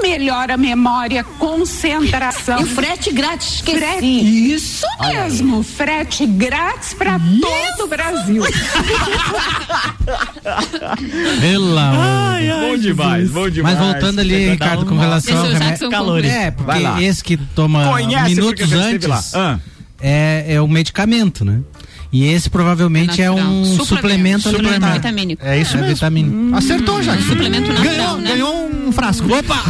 [SPEAKER 10] Melhora a memória, concentração.
[SPEAKER 9] E o frete grátis, esqueci.
[SPEAKER 10] Frete, isso mesmo, frete grátis para todo o Brasil.
[SPEAKER 7] Pelo amor.
[SPEAKER 2] Bom demais, bom demais.
[SPEAKER 7] Mas voltando ali, Ricardo, com relação ao remédio.
[SPEAKER 5] Concluir.
[SPEAKER 7] É,
[SPEAKER 2] Vai lá.
[SPEAKER 7] porque esse que toma
[SPEAKER 2] Conhece
[SPEAKER 7] minutos antes
[SPEAKER 2] Ah.
[SPEAKER 7] É, é o medicamento, né? E esse provavelmente é,
[SPEAKER 5] natural.
[SPEAKER 7] um
[SPEAKER 5] Suplemento.
[SPEAKER 7] suplemento,
[SPEAKER 5] Suplemento vitamínico.
[SPEAKER 4] É isso
[SPEAKER 7] É
[SPEAKER 4] mesmo.
[SPEAKER 7] vitamina.
[SPEAKER 4] Acertou já.
[SPEAKER 5] Suplemento natural,
[SPEAKER 4] ganhou,
[SPEAKER 5] né?
[SPEAKER 4] ganhou um frasco. Opa!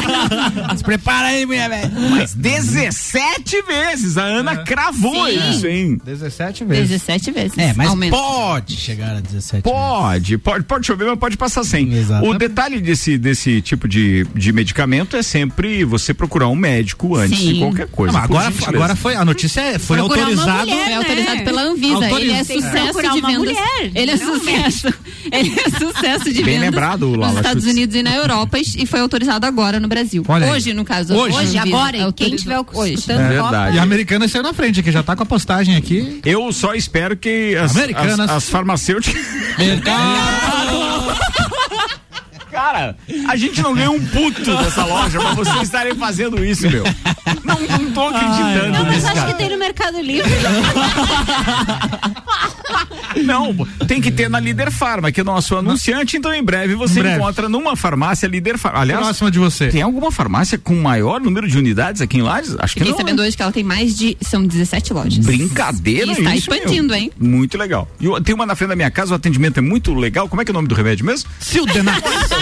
[SPEAKER 7] Se prepara aí, mulher velho.
[SPEAKER 2] Mas 17 vezes, a Ana cravou
[SPEAKER 5] Sim.
[SPEAKER 2] isso, hein?
[SPEAKER 4] 17 vezes.
[SPEAKER 5] 17 vezes.
[SPEAKER 7] É, mas
[SPEAKER 5] Aumenta.
[SPEAKER 7] pode chegar a 17.
[SPEAKER 2] Pode, pode, pode chover, mas pode passar sem.
[SPEAKER 7] Exatamente.
[SPEAKER 2] O detalhe desse, desse tipo de, de medicamento é sempre você procurar um médico antes
[SPEAKER 5] Sim.
[SPEAKER 2] de qualquer coisa.
[SPEAKER 4] Não, agora,
[SPEAKER 2] gentileza.
[SPEAKER 4] agora foi, a notícia é- foi
[SPEAKER 3] Procurar
[SPEAKER 4] autorizado.
[SPEAKER 3] mulher,
[SPEAKER 5] É autorizado pela Anvisa.
[SPEAKER 4] Autoriza-
[SPEAKER 5] Ele é sucesso de vendas.
[SPEAKER 3] mulher,
[SPEAKER 5] ele é sucesso. Ele é sucesso de
[SPEAKER 2] Bem
[SPEAKER 5] vendas
[SPEAKER 2] lembrado,
[SPEAKER 5] nos
[SPEAKER 2] Lala
[SPEAKER 5] Estados
[SPEAKER 2] Schutz.
[SPEAKER 5] Unidos e na Europa e foi autorizado agora no Brasil.
[SPEAKER 4] Olha aí.
[SPEAKER 5] hoje, no caso.
[SPEAKER 4] Hoje.
[SPEAKER 3] Hoje, agora, e quem tiver escutando
[SPEAKER 2] É
[SPEAKER 3] Copa,
[SPEAKER 2] verdade.
[SPEAKER 4] E a americana saiu na frente, que já tá com a postagem aqui.
[SPEAKER 2] Eu só espero que as,
[SPEAKER 4] Americanas.
[SPEAKER 2] as, as farmacêuticas. Cara, a gente não ganha um puto dessa loja pra vocês estarem fazendo isso, meu. Não, não tô acreditando
[SPEAKER 3] Não, mas
[SPEAKER 2] nisso,
[SPEAKER 3] acho
[SPEAKER 2] cara.
[SPEAKER 3] que tem no Mercado Livre.
[SPEAKER 2] Não, tem que ter na Líder Farma, que é nosso anunciante, então em breve você
[SPEAKER 4] Em breve.
[SPEAKER 2] encontra numa farmácia Líder Farma. Aliás,
[SPEAKER 4] Próxima de você.
[SPEAKER 2] tem alguma farmácia com maior número de unidades aqui em Lages? Acho que
[SPEAKER 5] Fiquei
[SPEAKER 2] não.
[SPEAKER 5] sabendo
[SPEAKER 2] né?
[SPEAKER 5] hoje que ela tem mais de. São 17 lojas.
[SPEAKER 2] Brincadeira,
[SPEAKER 5] E está
[SPEAKER 2] isso, meu.
[SPEAKER 5] expandindo, hein?
[SPEAKER 2] Muito legal. E eu- tem uma na frente da minha casa, o atendimento é muito legal. Como é que é o nome do remédio mesmo?
[SPEAKER 4] Sildenax.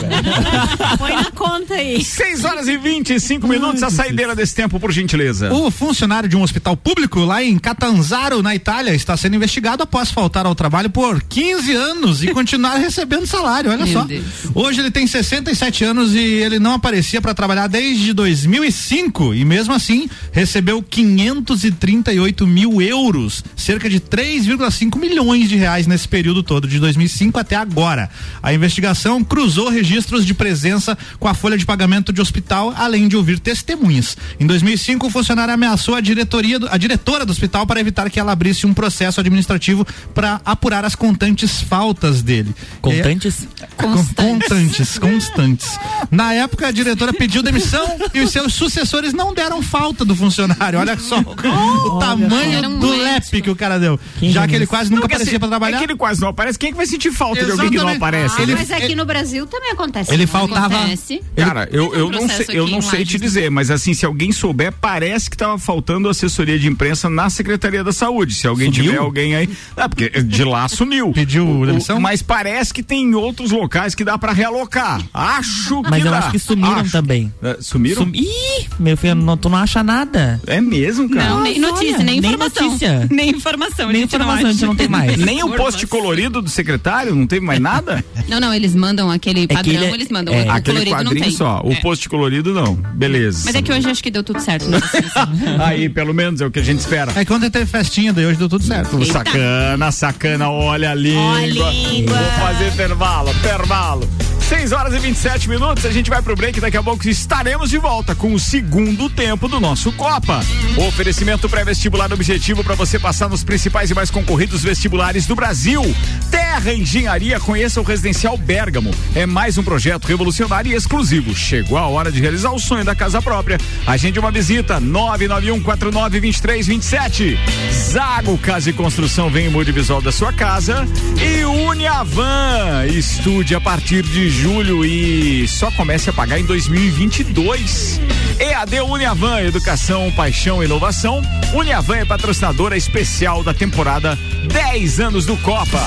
[SPEAKER 3] Põe na conta aí.
[SPEAKER 2] 6 horas e 25 minutos, a saideira desse tempo, por gentileza.
[SPEAKER 4] O funcionário de um hospital público lá em Catanzaro, na Itália, está sendo investigado após faltar ao trabalho por 15 anos e continuar recebendo salário, olha
[SPEAKER 5] Meu
[SPEAKER 4] só.
[SPEAKER 5] Deus.
[SPEAKER 4] Hoje ele tem 67 anos e ele não aparecia para trabalhar desde 2005 e mesmo assim recebeu 538 mil euros, cerca de 3,5 milhões de reais nesse período todo, de 2005 até agora. A investigação cruzou registros de presença com a folha de pagamento de hospital, além de ouvir testemunhas. Em 2005, o funcionário ameaçou a diretoria, do- a diretora do hospital para evitar que ela abrisse um processo administrativo para apurar as constantes faltas dele.
[SPEAKER 6] Contantes?
[SPEAKER 4] Constantes. Constantes, constantes. Na época, a diretora pediu demissão e os seus sucessores não deram falta do funcionário. Olha só o tamanho
[SPEAKER 5] um
[SPEAKER 4] do
[SPEAKER 5] médico.
[SPEAKER 4] lepe que o cara deu.
[SPEAKER 6] Quem
[SPEAKER 4] Já que ele quase nunca
[SPEAKER 2] Porque,
[SPEAKER 4] aparecia
[SPEAKER 2] assim,
[SPEAKER 4] pra trabalhar.
[SPEAKER 2] É que ele quase não aparece. Quem é que vai sentir falta de alguém que não
[SPEAKER 4] Exatamente.
[SPEAKER 2] aparece?
[SPEAKER 3] Ah,
[SPEAKER 4] Ele-
[SPEAKER 3] mas aqui no Brasil também acontece.
[SPEAKER 4] Ele faltava.
[SPEAKER 5] Acontece.
[SPEAKER 2] Cara, eu, eu
[SPEAKER 5] um
[SPEAKER 2] não sei, eu não sei te dizer, mas assim, se alguém souber, parece que tava faltando assessoria de imprensa na Secretaria da Saúde. Se alguém
[SPEAKER 4] Sumiu?
[SPEAKER 2] tiver alguém aí. Ah, porque de lá sumiu.
[SPEAKER 4] Pediu demissão?
[SPEAKER 2] Mas parece que tem outros locais que dá pra realocar. Acho
[SPEAKER 6] Mas
[SPEAKER 2] que
[SPEAKER 6] eu
[SPEAKER 2] dá.
[SPEAKER 6] acho que sumiram
[SPEAKER 2] Acho.
[SPEAKER 6] também.
[SPEAKER 2] É, Sumiram?
[SPEAKER 6] Sum... Ih, meu filho, não, tu não acha nada.
[SPEAKER 2] É mesmo, cara?
[SPEAKER 5] Não, nem notícia, nem
[SPEAKER 6] nem
[SPEAKER 5] informação.
[SPEAKER 6] notícia.
[SPEAKER 5] Nem informação. a
[SPEAKER 6] Nem informação a gente não tem mais.
[SPEAKER 2] Nem o post colorido do secretário? Não teve mais nada?
[SPEAKER 5] Não, não, eles mandam aquele
[SPEAKER 6] que
[SPEAKER 5] padrão,
[SPEAKER 6] ele é-
[SPEAKER 5] eles mandam.
[SPEAKER 6] é,
[SPEAKER 5] o
[SPEAKER 2] Aquele
[SPEAKER 5] colorido não
[SPEAKER 2] quadrinho
[SPEAKER 5] tem.
[SPEAKER 2] só. O
[SPEAKER 5] É.
[SPEAKER 2] post colorido não. Beleza.
[SPEAKER 5] Mas é que hoje acho que deu tudo certo. Né?
[SPEAKER 2] Aí, pelo menos, é o que a gente espera.
[SPEAKER 4] É que ontem teve festinha, daí hoje deu tudo certo.
[SPEAKER 5] Eita.
[SPEAKER 2] Sacana, sacana, olha a língua.
[SPEAKER 3] Olha a língua.
[SPEAKER 2] Vou fazer intervalo, intervalo. 6 horas e 27 minutos, a gente vai pro break. Daqui a pouco estaremos de volta com o segundo tempo do nosso Copa. Oferecimento pré-vestibular objetivo para você passar nos principais e mais concorridos vestibulares do Brasil. Terra Engenharia, conheça o Residencial Bergamo. É mais um projeto revolucionário e exclusivo. Chegou a hora de realizar o sonho da casa própria. Agende uma visita 991492327. Zago Casa e Construção vem em mude visual da sua casa e Uniavan. Estude a partir de julho e só comece a pagar em 2022. EAD Uniavan, Educação, Paixão e Inovação. Uniavan é patrocinadora especial da temporada 10 anos do Copa.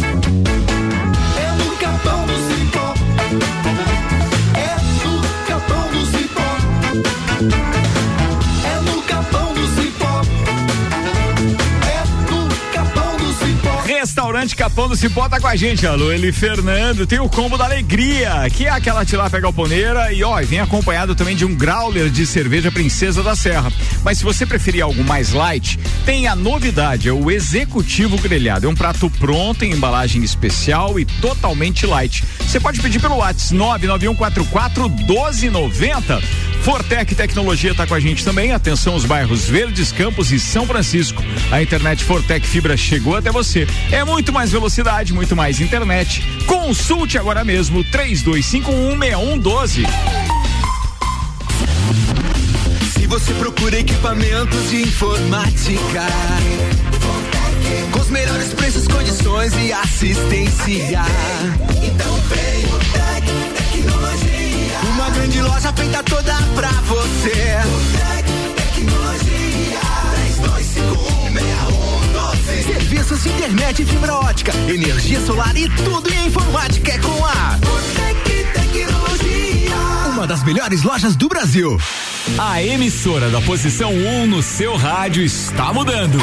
[SPEAKER 2] Restaurante Capão do Cipó tá com a gente, alô, ele Fernando, tem o combo da alegria, que é aquela tilápia galponeira e ó, vem acompanhado também de um growler de cerveja Princesa da Serra. Mas se você preferir algo mais light, tem a novidade, é o executivo grelhado. É um prato pronto em embalagem especial e totalmente light. Você pode pedir pelo WhatsApp 99144 1290. Fortec Tecnologia tá com a gente também. Atenção os bairros Verdes, Campos e São Francisco. A internet Fortec Fibra chegou até você. É muito mais velocidade, muito mais internet. Consulte agora mesmo 32516112.
[SPEAKER 11] Se você procura equipamentos de informática, com os melhores preços, condições e assistência, então vem loja feita toda pra você. Tec Tecnologia. 32516112. Serviços de internet e fibra ótica, energia solar e tudo em informática é com a Tec Tecnologia. Uma das melhores lojas do Brasil.
[SPEAKER 12] A emissora da posição 1 um no seu rádio está mudando.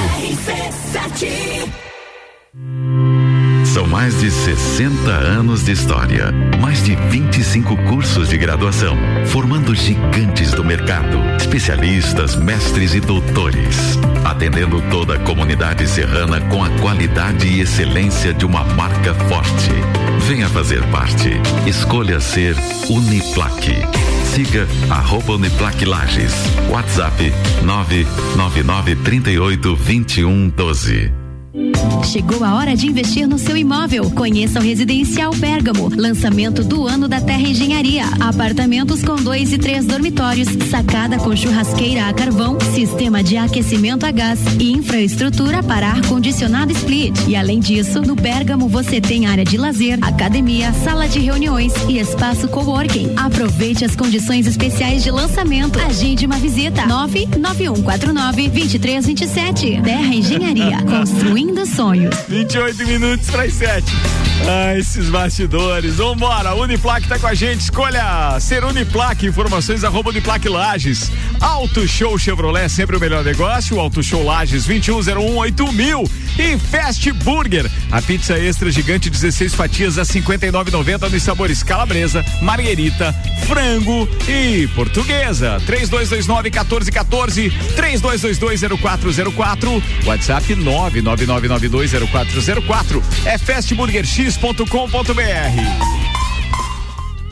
[SPEAKER 13] São mais de 60 anos de história, mais de 25 cursos de graduação, formando gigantes do mercado, especialistas, mestres e doutores, atendendo toda a comunidade serrana com a qualidade e excelência de uma marca forte. Venha fazer parte. Escolha ser Uniplaque. Siga arroba Uniplaque Lages. WhatsApp 999 38 21 12.
[SPEAKER 14] Chegou a hora de investir no seu imóvel. Conheça o Residencial Bergamo, lançamento do ano da Terra Engenharia. Apartamentos com dois e três dormitórios, sacada com churrasqueira a carvão, sistema de aquecimento a gás e infraestrutura para ar condicionado split. E além disso, no Bergamo você tem área de lazer, academia, sala de reuniões e espaço coworking. Aproveite as condições especiais de lançamento. Agende uma visita. 99149 2327. Terra Engenharia, construindo sonhos.
[SPEAKER 2] 28 minutos para as 7. Ah, esses bastidores. Vambora, Uniplaque tá com a gente. Escolha ser Uniplaque. Informações arroba Uniplaque Lages. Auto Show Chevrolet, sempre o melhor negócio. Auto Show Lages 2101 mil. E Fast Burger. A pizza extra gigante, 16 fatias a 59,90 nos sabores calabresa, marguerita, frango e portuguesa. 3229 1414 3222 0404 WhatsApp 999920404 é fastburgerx.com.br.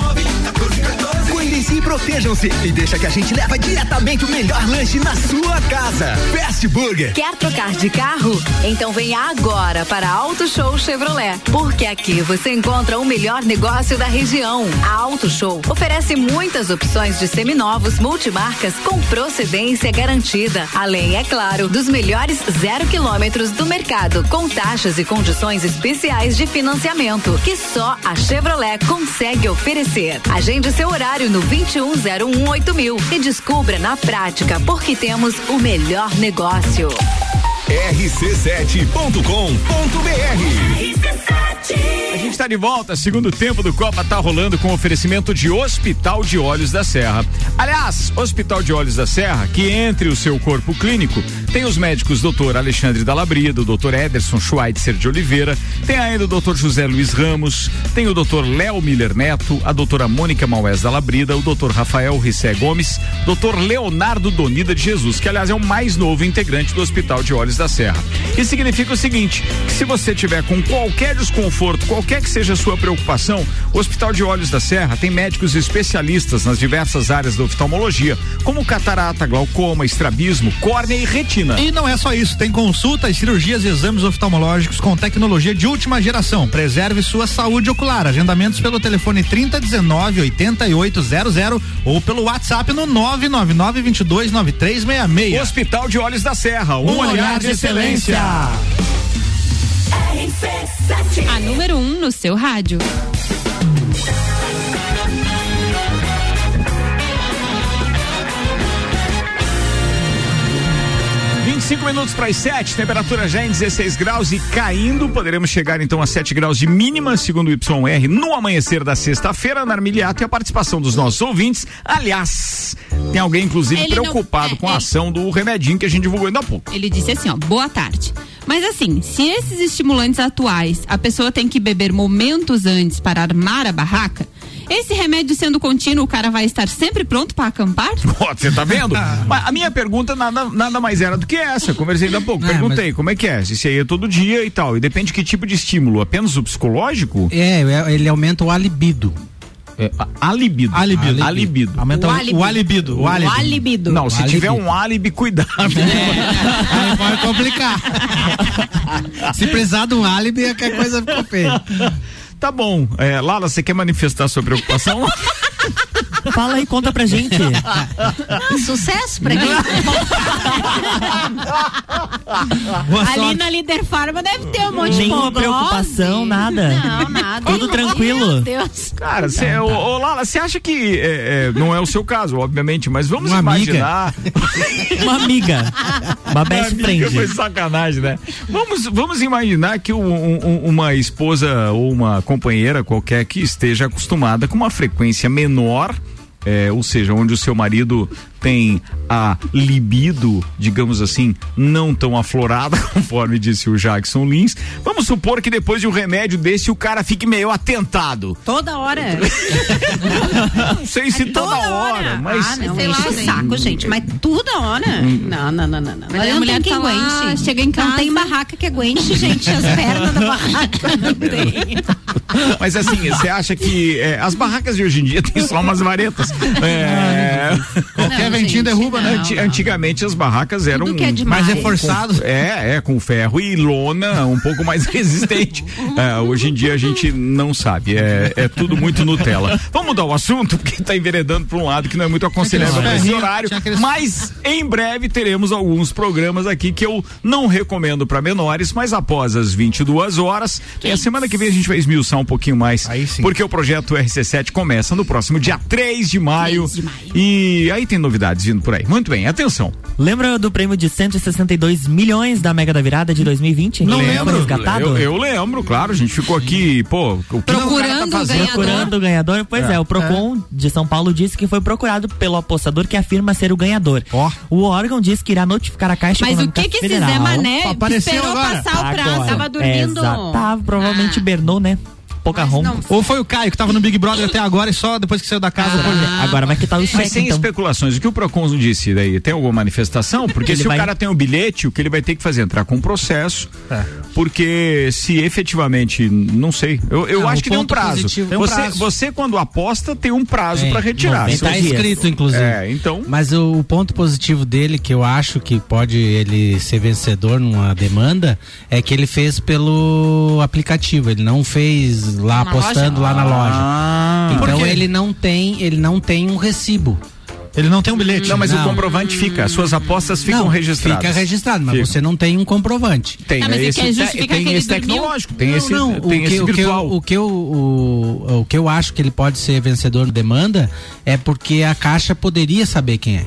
[SPEAKER 11] 1414. Cuidem-se e Protejam-se e deixa que a gente leva diretamente o melhor lanche na sua casa. Fast Burger.
[SPEAKER 15] Quer trocar de carro? Então venha agora para Auto Show Chevrolet, porque aqui você encontra o melhor negócio da região. A Auto Show oferece muitas opções de seminovos multimarcas com procedência garantida, além, é claro, dos melhores zero quilômetros do mercado, com taxas e condições especiais de financiamento que só a Chevrolet consegue oferecer. Agende seu horário no 21 31808000 e descubra na prática porque temos o melhor negócio.
[SPEAKER 16] rc7.com.br
[SPEAKER 2] a gente está de volta, segundo tempo do Copa está rolando com oferecimento de Hospital de Olhos da Serra. Aliás, Hospital de Olhos da Serra, que entre o seu corpo clínico, tem os médicos Dr. Alexandre Dalabrida, Dr. Ederson Schweitzer de Oliveira, tem ainda o Dr. José Luiz Ramos, tem o Dr. Léo Miller Neto, a doutora Mônica Maués Dalabrida, o Dr. Rafael Rissé Gomes, Dr. Leonardo Donida de Jesus, que aliás é o mais novo integrante do Hospital de Olhos da Serra. Isso significa o seguinte: que se você tiver com qualquer desconforto, qualquer que seja a sua preocupação, o Hospital de Olhos da Serra tem médicos especialistas nas diversas áreas da oftalmologia, como catarata, glaucoma, estrabismo, córnea e retina.
[SPEAKER 4] E não é só isso, tem consultas, cirurgias e exames oftalmológicos com tecnologia de última geração. Preserve sua saúde ocular. Agendamentos pelo telefone 3019 8800 ou pelo WhatsApp no 999 22 9366.
[SPEAKER 2] Hospital de Olhos da Serra, um,
[SPEAKER 4] Um olhar de excelência.
[SPEAKER 5] A número 1 um no seu rádio.
[SPEAKER 2] Cinco minutos para as 7, temperatura já em 16 graus e caindo. Poderemos chegar então a 7 graus de mínima, segundo o YR, no amanhecer da sexta-feira, na Armiliato e a participação dos nossos ouvintes. Aliás, tem alguém, inclusive,
[SPEAKER 5] Ele não-
[SPEAKER 2] preocupado
[SPEAKER 5] é,
[SPEAKER 2] com a
[SPEAKER 5] ele-
[SPEAKER 2] ação do remedinho que a gente divulgou ainda há pouco.
[SPEAKER 5] Ele disse assim, ó, boa tarde. Mas assim, se esses estimulantes atuais a pessoa tem que beber momentos antes para armar a barraca, esse remédio sendo contínuo, o cara vai estar sempre pronto para acampar?
[SPEAKER 2] Você tá vendo? Mas a minha pergunta nada, nada mais era do que essa. Eu conversei ainda há pouco.
[SPEAKER 7] É,
[SPEAKER 2] Perguntei
[SPEAKER 7] mas-
[SPEAKER 2] como é que é. Se isso aí é todo dia e tal. E depende de que tipo de estímulo. Apenas o psicológico?
[SPEAKER 7] É, é, ele aumenta o alibido.
[SPEAKER 2] É, a, a libido.
[SPEAKER 7] Alibido.
[SPEAKER 2] A libido.
[SPEAKER 7] Aumenta o, o alibido. O alibido.
[SPEAKER 3] alibido.
[SPEAKER 2] Não, se
[SPEAKER 7] O
[SPEAKER 2] tiver
[SPEAKER 7] alibido.
[SPEAKER 2] um álibi, cuidado.
[SPEAKER 7] Aí pode complicar. Se precisar de um álibi, é que a coisa ficou feia.
[SPEAKER 2] Tá bom. É, Lala, você quer manifestar sua preocupação?
[SPEAKER 6] Fala aí, conta pra gente.
[SPEAKER 3] Sucesso pra quem?
[SPEAKER 6] Boa
[SPEAKER 3] Ali
[SPEAKER 6] sorte.
[SPEAKER 3] na Líder Farma deve ter um monte de
[SPEAKER 6] Nenhuma preocupação, nada.
[SPEAKER 3] Não, nada.
[SPEAKER 6] Tudo tranquilo.
[SPEAKER 3] Meu Deus.
[SPEAKER 2] Cara, cê, ô, ô, Lala, você acha que é, é, não é o seu caso, obviamente, mas vamos
[SPEAKER 7] Uma amiga.
[SPEAKER 2] imaginar.
[SPEAKER 6] Uma amiga. Uma
[SPEAKER 2] amiga Foi
[SPEAKER 6] friend.
[SPEAKER 2] sacanagem, né? Vamos, vamos imaginar que um- um- uma esposa ou uma companheira qualquer que esteja acostumada com uma frequência menor. é, ou seja, onde o seu marido tem a libido, digamos assim, não tão aflorada, conforme disse o Jackson Lins. Vamos supor que depois de um remédio desse o cara fique meio atentado.
[SPEAKER 3] Toda hora.
[SPEAKER 2] Não sei se toda, hora, mas.
[SPEAKER 3] Ah, não,
[SPEAKER 5] Sei lá,
[SPEAKER 3] o saco, gente. Mas toda hora?
[SPEAKER 2] Hum.
[SPEAKER 3] Não, não, não, não. não.
[SPEAKER 5] Mas a
[SPEAKER 3] não
[SPEAKER 5] mulher
[SPEAKER 3] tem quem
[SPEAKER 5] tá lá,
[SPEAKER 3] aguente.
[SPEAKER 5] chega em
[SPEAKER 3] Não
[SPEAKER 5] casa-
[SPEAKER 3] tem barraca que aguente, gente. As pernas da barraca não tem.
[SPEAKER 2] Mas assim, você acha que é, as barracas de hoje em dia tem só umas varetas? É,
[SPEAKER 4] Qualquer
[SPEAKER 3] Não,
[SPEAKER 4] ventinho
[SPEAKER 3] gente,
[SPEAKER 4] derruba, né?
[SPEAKER 3] não.
[SPEAKER 2] anti- antigamente as barracas eram
[SPEAKER 3] é.
[SPEAKER 4] Mais reforçado.
[SPEAKER 2] com- é, é, com ferro e lona um pouco mais resistente. É, hoje em dia a gente não sabe, é, é tudo muito Nutella. Vamos mudar o assunto, porque tá enveredando para um lado que não é muito aconselhável nesse horário. Mas em breve teremos alguns programas aqui que eu não recomendo para menores, mas após as 22 horas, e a semana que vem a gente vai esmiuçar um pouquinho mais,
[SPEAKER 4] Aí sim.
[SPEAKER 2] porque o projeto RC7 começa no próximo dia 3 de maio.
[SPEAKER 3] 3 de maio.
[SPEAKER 2] E aí tem novidades vindo por aí. Muito bem, atenção.
[SPEAKER 6] Lembra do prêmio de 162 milhões da Mega da Virada de 2020?
[SPEAKER 4] Não lembro.
[SPEAKER 6] resgatado?
[SPEAKER 2] Eu, eu lembro, claro, a gente ficou aqui, pô, o que o cara
[SPEAKER 5] Procurando o
[SPEAKER 2] tá fazendo?
[SPEAKER 5] ganhador.
[SPEAKER 6] Procurando o ganhador? Pois é, o Procon de São Paulo disse que foi procurado pelo apostador que afirma ser o ganhador.
[SPEAKER 4] Ó.
[SPEAKER 6] O órgão disse que irá notificar a Caixa
[SPEAKER 5] Mas o
[SPEAKER 6] Econômica
[SPEAKER 5] que que esse. Zé Mané
[SPEAKER 4] Apareceu
[SPEAKER 5] esperou
[SPEAKER 4] agora.
[SPEAKER 5] passar o prazo?
[SPEAKER 6] Agora.
[SPEAKER 3] Tava dormindo.
[SPEAKER 6] Exato. Tava, provavelmente
[SPEAKER 5] Ah.
[SPEAKER 6] Bernou, né? Pocahontas.
[SPEAKER 4] Ou foi o Caio que tava no Big Brother até agora e só depois que saiu da casa foi.
[SPEAKER 6] Agora vai quitar o
[SPEAKER 2] Mas sem
[SPEAKER 6] então.
[SPEAKER 2] especulações, o que o Procon disse daí? Tem alguma manifestação? Porque se
[SPEAKER 6] vai-
[SPEAKER 2] o cara tem o bilhete, o que ele vai ter que fazer? Entrar com um processo.
[SPEAKER 4] É.
[SPEAKER 2] Porque se efetivamente, não sei, eu, eu
[SPEAKER 7] Ah,
[SPEAKER 2] acho que tem um prazo.
[SPEAKER 7] positivo- tem um
[SPEAKER 2] você,
[SPEAKER 7] prazo.
[SPEAKER 2] você, quando aposta, tem um prazo para retirar.
[SPEAKER 6] 90
[SPEAKER 7] Tá escrito, inclusive.
[SPEAKER 2] É, então.
[SPEAKER 7] Mas o, o ponto positivo dele, que eu acho que pode ele ser vencedor numa demanda, é que ele fez pelo aplicativo. Ele não fez lá
[SPEAKER 3] Na
[SPEAKER 7] apostando lá na loja.
[SPEAKER 2] Ah,
[SPEAKER 7] Então ele não tem, ele não tem um recibo.
[SPEAKER 4] Ele não tem um bilhete.
[SPEAKER 2] Não, mas o
[SPEAKER 7] Não.
[SPEAKER 2] comprovante fica, as suas apostas ficam
[SPEAKER 7] não,
[SPEAKER 2] registradas.
[SPEAKER 7] Fica registrado, mas
[SPEAKER 2] Fica.
[SPEAKER 7] você não tem um comprovante.
[SPEAKER 2] Tem,
[SPEAKER 5] Ah, mas ele
[SPEAKER 2] esse,
[SPEAKER 5] quer
[SPEAKER 2] te-
[SPEAKER 5] justificar
[SPEAKER 2] tem esse tecnológico, tem
[SPEAKER 7] não,
[SPEAKER 2] esse,
[SPEAKER 7] não,
[SPEAKER 2] tem
[SPEAKER 7] o,
[SPEAKER 2] esse
[SPEAKER 7] que, o, que eu,
[SPEAKER 2] virtual.
[SPEAKER 7] o, que eu, o, o que eu acho que ele pode ser vencedor de demanda é porque a Caixa poderia saber quem é.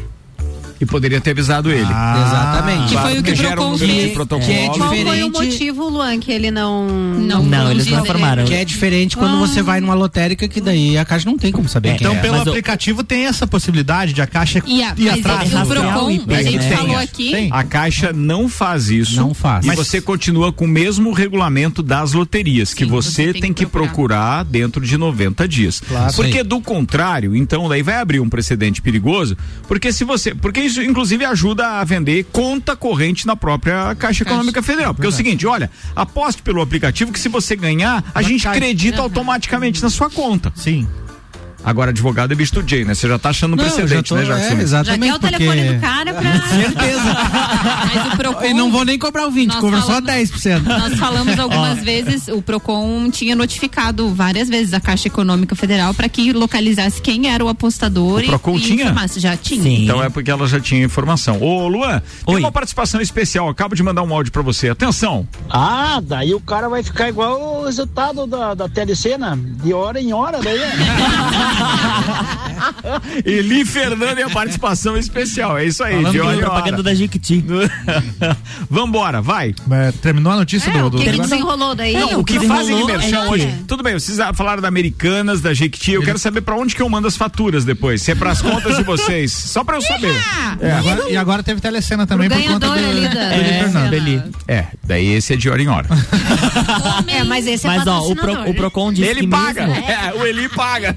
[SPEAKER 2] E poderia ter avisado ele.
[SPEAKER 7] Exatamente.
[SPEAKER 5] Que foi o que
[SPEAKER 2] gera um número de
[SPEAKER 5] fez.
[SPEAKER 2] protocolo.
[SPEAKER 7] Que é
[SPEAKER 3] Qual foi o motivo, Luan, que ele não.
[SPEAKER 5] Não,
[SPEAKER 6] Não, eles não informaram.
[SPEAKER 7] Que é diferente quando você vai numa lotérica que daí a Caixa não tem como saber
[SPEAKER 6] É,
[SPEAKER 7] quem
[SPEAKER 4] Então,
[SPEAKER 7] é.
[SPEAKER 4] pelo
[SPEAKER 6] mas o-
[SPEAKER 4] aplicativo tem essa possibilidade de a caixa
[SPEAKER 5] E a,
[SPEAKER 4] ir atrás.
[SPEAKER 5] o Procon, a gente
[SPEAKER 6] né?
[SPEAKER 5] falou aqui,
[SPEAKER 4] tem.
[SPEAKER 2] A Caixa não faz isso.
[SPEAKER 7] Não faz.
[SPEAKER 2] E
[SPEAKER 7] Mas-
[SPEAKER 2] você continua com o mesmo regulamento das loterias, que
[SPEAKER 5] Sim,
[SPEAKER 2] você, tem, que procurar. dentro de 90 dias.
[SPEAKER 7] Claro.
[SPEAKER 2] Porque do contrário, então daí vai abrir um precedente perigoso, porque se você, porque isso inclusive ajuda a vender conta corrente na própria Caixa Econômica Federal. Porque é o seguinte, olha, aposte pelo aplicativo que se você ganhar, a gente
[SPEAKER 4] cai.
[SPEAKER 2] acredita automaticamente na sua conta.
[SPEAKER 4] Sim.
[SPEAKER 2] Agora advogado é bicho do Jay, né? Você já tá achando um
[SPEAKER 7] já
[SPEAKER 2] precedente,
[SPEAKER 7] tô-
[SPEAKER 2] né,
[SPEAKER 7] é,
[SPEAKER 2] Jackson?
[SPEAKER 3] Já
[SPEAKER 7] exatamente.
[SPEAKER 3] quer o telefone
[SPEAKER 7] porque-
[SPEAKER 3] do cara pra.
[SPEAKER 5] mas o Procon...
[SPEAKER 7] E não vou nem cobrar o 20,
[SPEAKER 5] Nós
[SPEAKER 7] cobra só
[SPEAKER 5] falamos-
[SPEAKER 7] 10%.
[SPEAKER 5] Nós falamos algumas vezes, o Procon tinha notificado várias vezes a Caixa Econômica Federal para que localizasse quem era o apostador
[SPEAKER 2] O Procon
[SPEAKER 5] e,
[SPEAKER 2] tinha?
[SPEAKER 5] informasse. Já tinha.
[SPEAKER 6] Sim.
[SPEAKER 2] Então é porque ela já tinha informação. Ô, Luan, tem
[SPEAKER 6] Oi.
[SPEAKER 2] uma participação especial. Acabo de mandar um áudio pra você. Atenção.
[SPEAKER 17] Ah, daí o cara vai ficar igual o resultado da, da telecena, de hora em hora, daí.
[SPEAKER 2] Eli Fernando e a participação especial. É isso aí,
[SPEAKER 6] Falando
[SPEAKER 2] Dione.
[SPEAKER 6] da propaganda da Jequiti.
[SPEAKER 2] Vambora, vai.
[SPEAKER 4] É, terminou a notícia
[SPEAKER 3] É,
[SPEAKER 4] do.
[SPEAKER 3] o
[SPEAKER 4] do
[SPEAKER 3] que, que
[SPEAKER 4] negócio?
[SPEAKER 3] desenrolou daí?
[SPEAKER 2] Não, o que
[SPEAKER 6] desenrolou
[SPEAKER 2] fazem de merchan
[SPEAKER 6] é
[SPEAKER 2] hoje.
[SPEAKER 6] que-
[SPEAKER 2] Tudo bem, vocês falaram da Americanas, da Jequiti. Eu quero saber pra onde que eu mando as faturas depois. Se é pras contas de vocês. Só pra eu saber.
[SPEAKER 4] E agora, e agora teve telecena também por conta do,
[SPEAKER 3] ali da-
[SPEAKER 4] do Eli
[SPEAKER 2] É,
[SPEAKER 4] Fernando.
[SPEAKER 2] Beli. É, daí esse é de hora em hora.
[SPEAKER 3] É, mas esse é
[SPEAKER 6] Mas ó, o. Pro, o Procon disse
[SPEAKER 2] Ele
[SPEAKER 6] que
[SPEAKER 2] paga.
[SPEAKER 6] mesmo...
[SPEAKER 2] É, o Eli paga.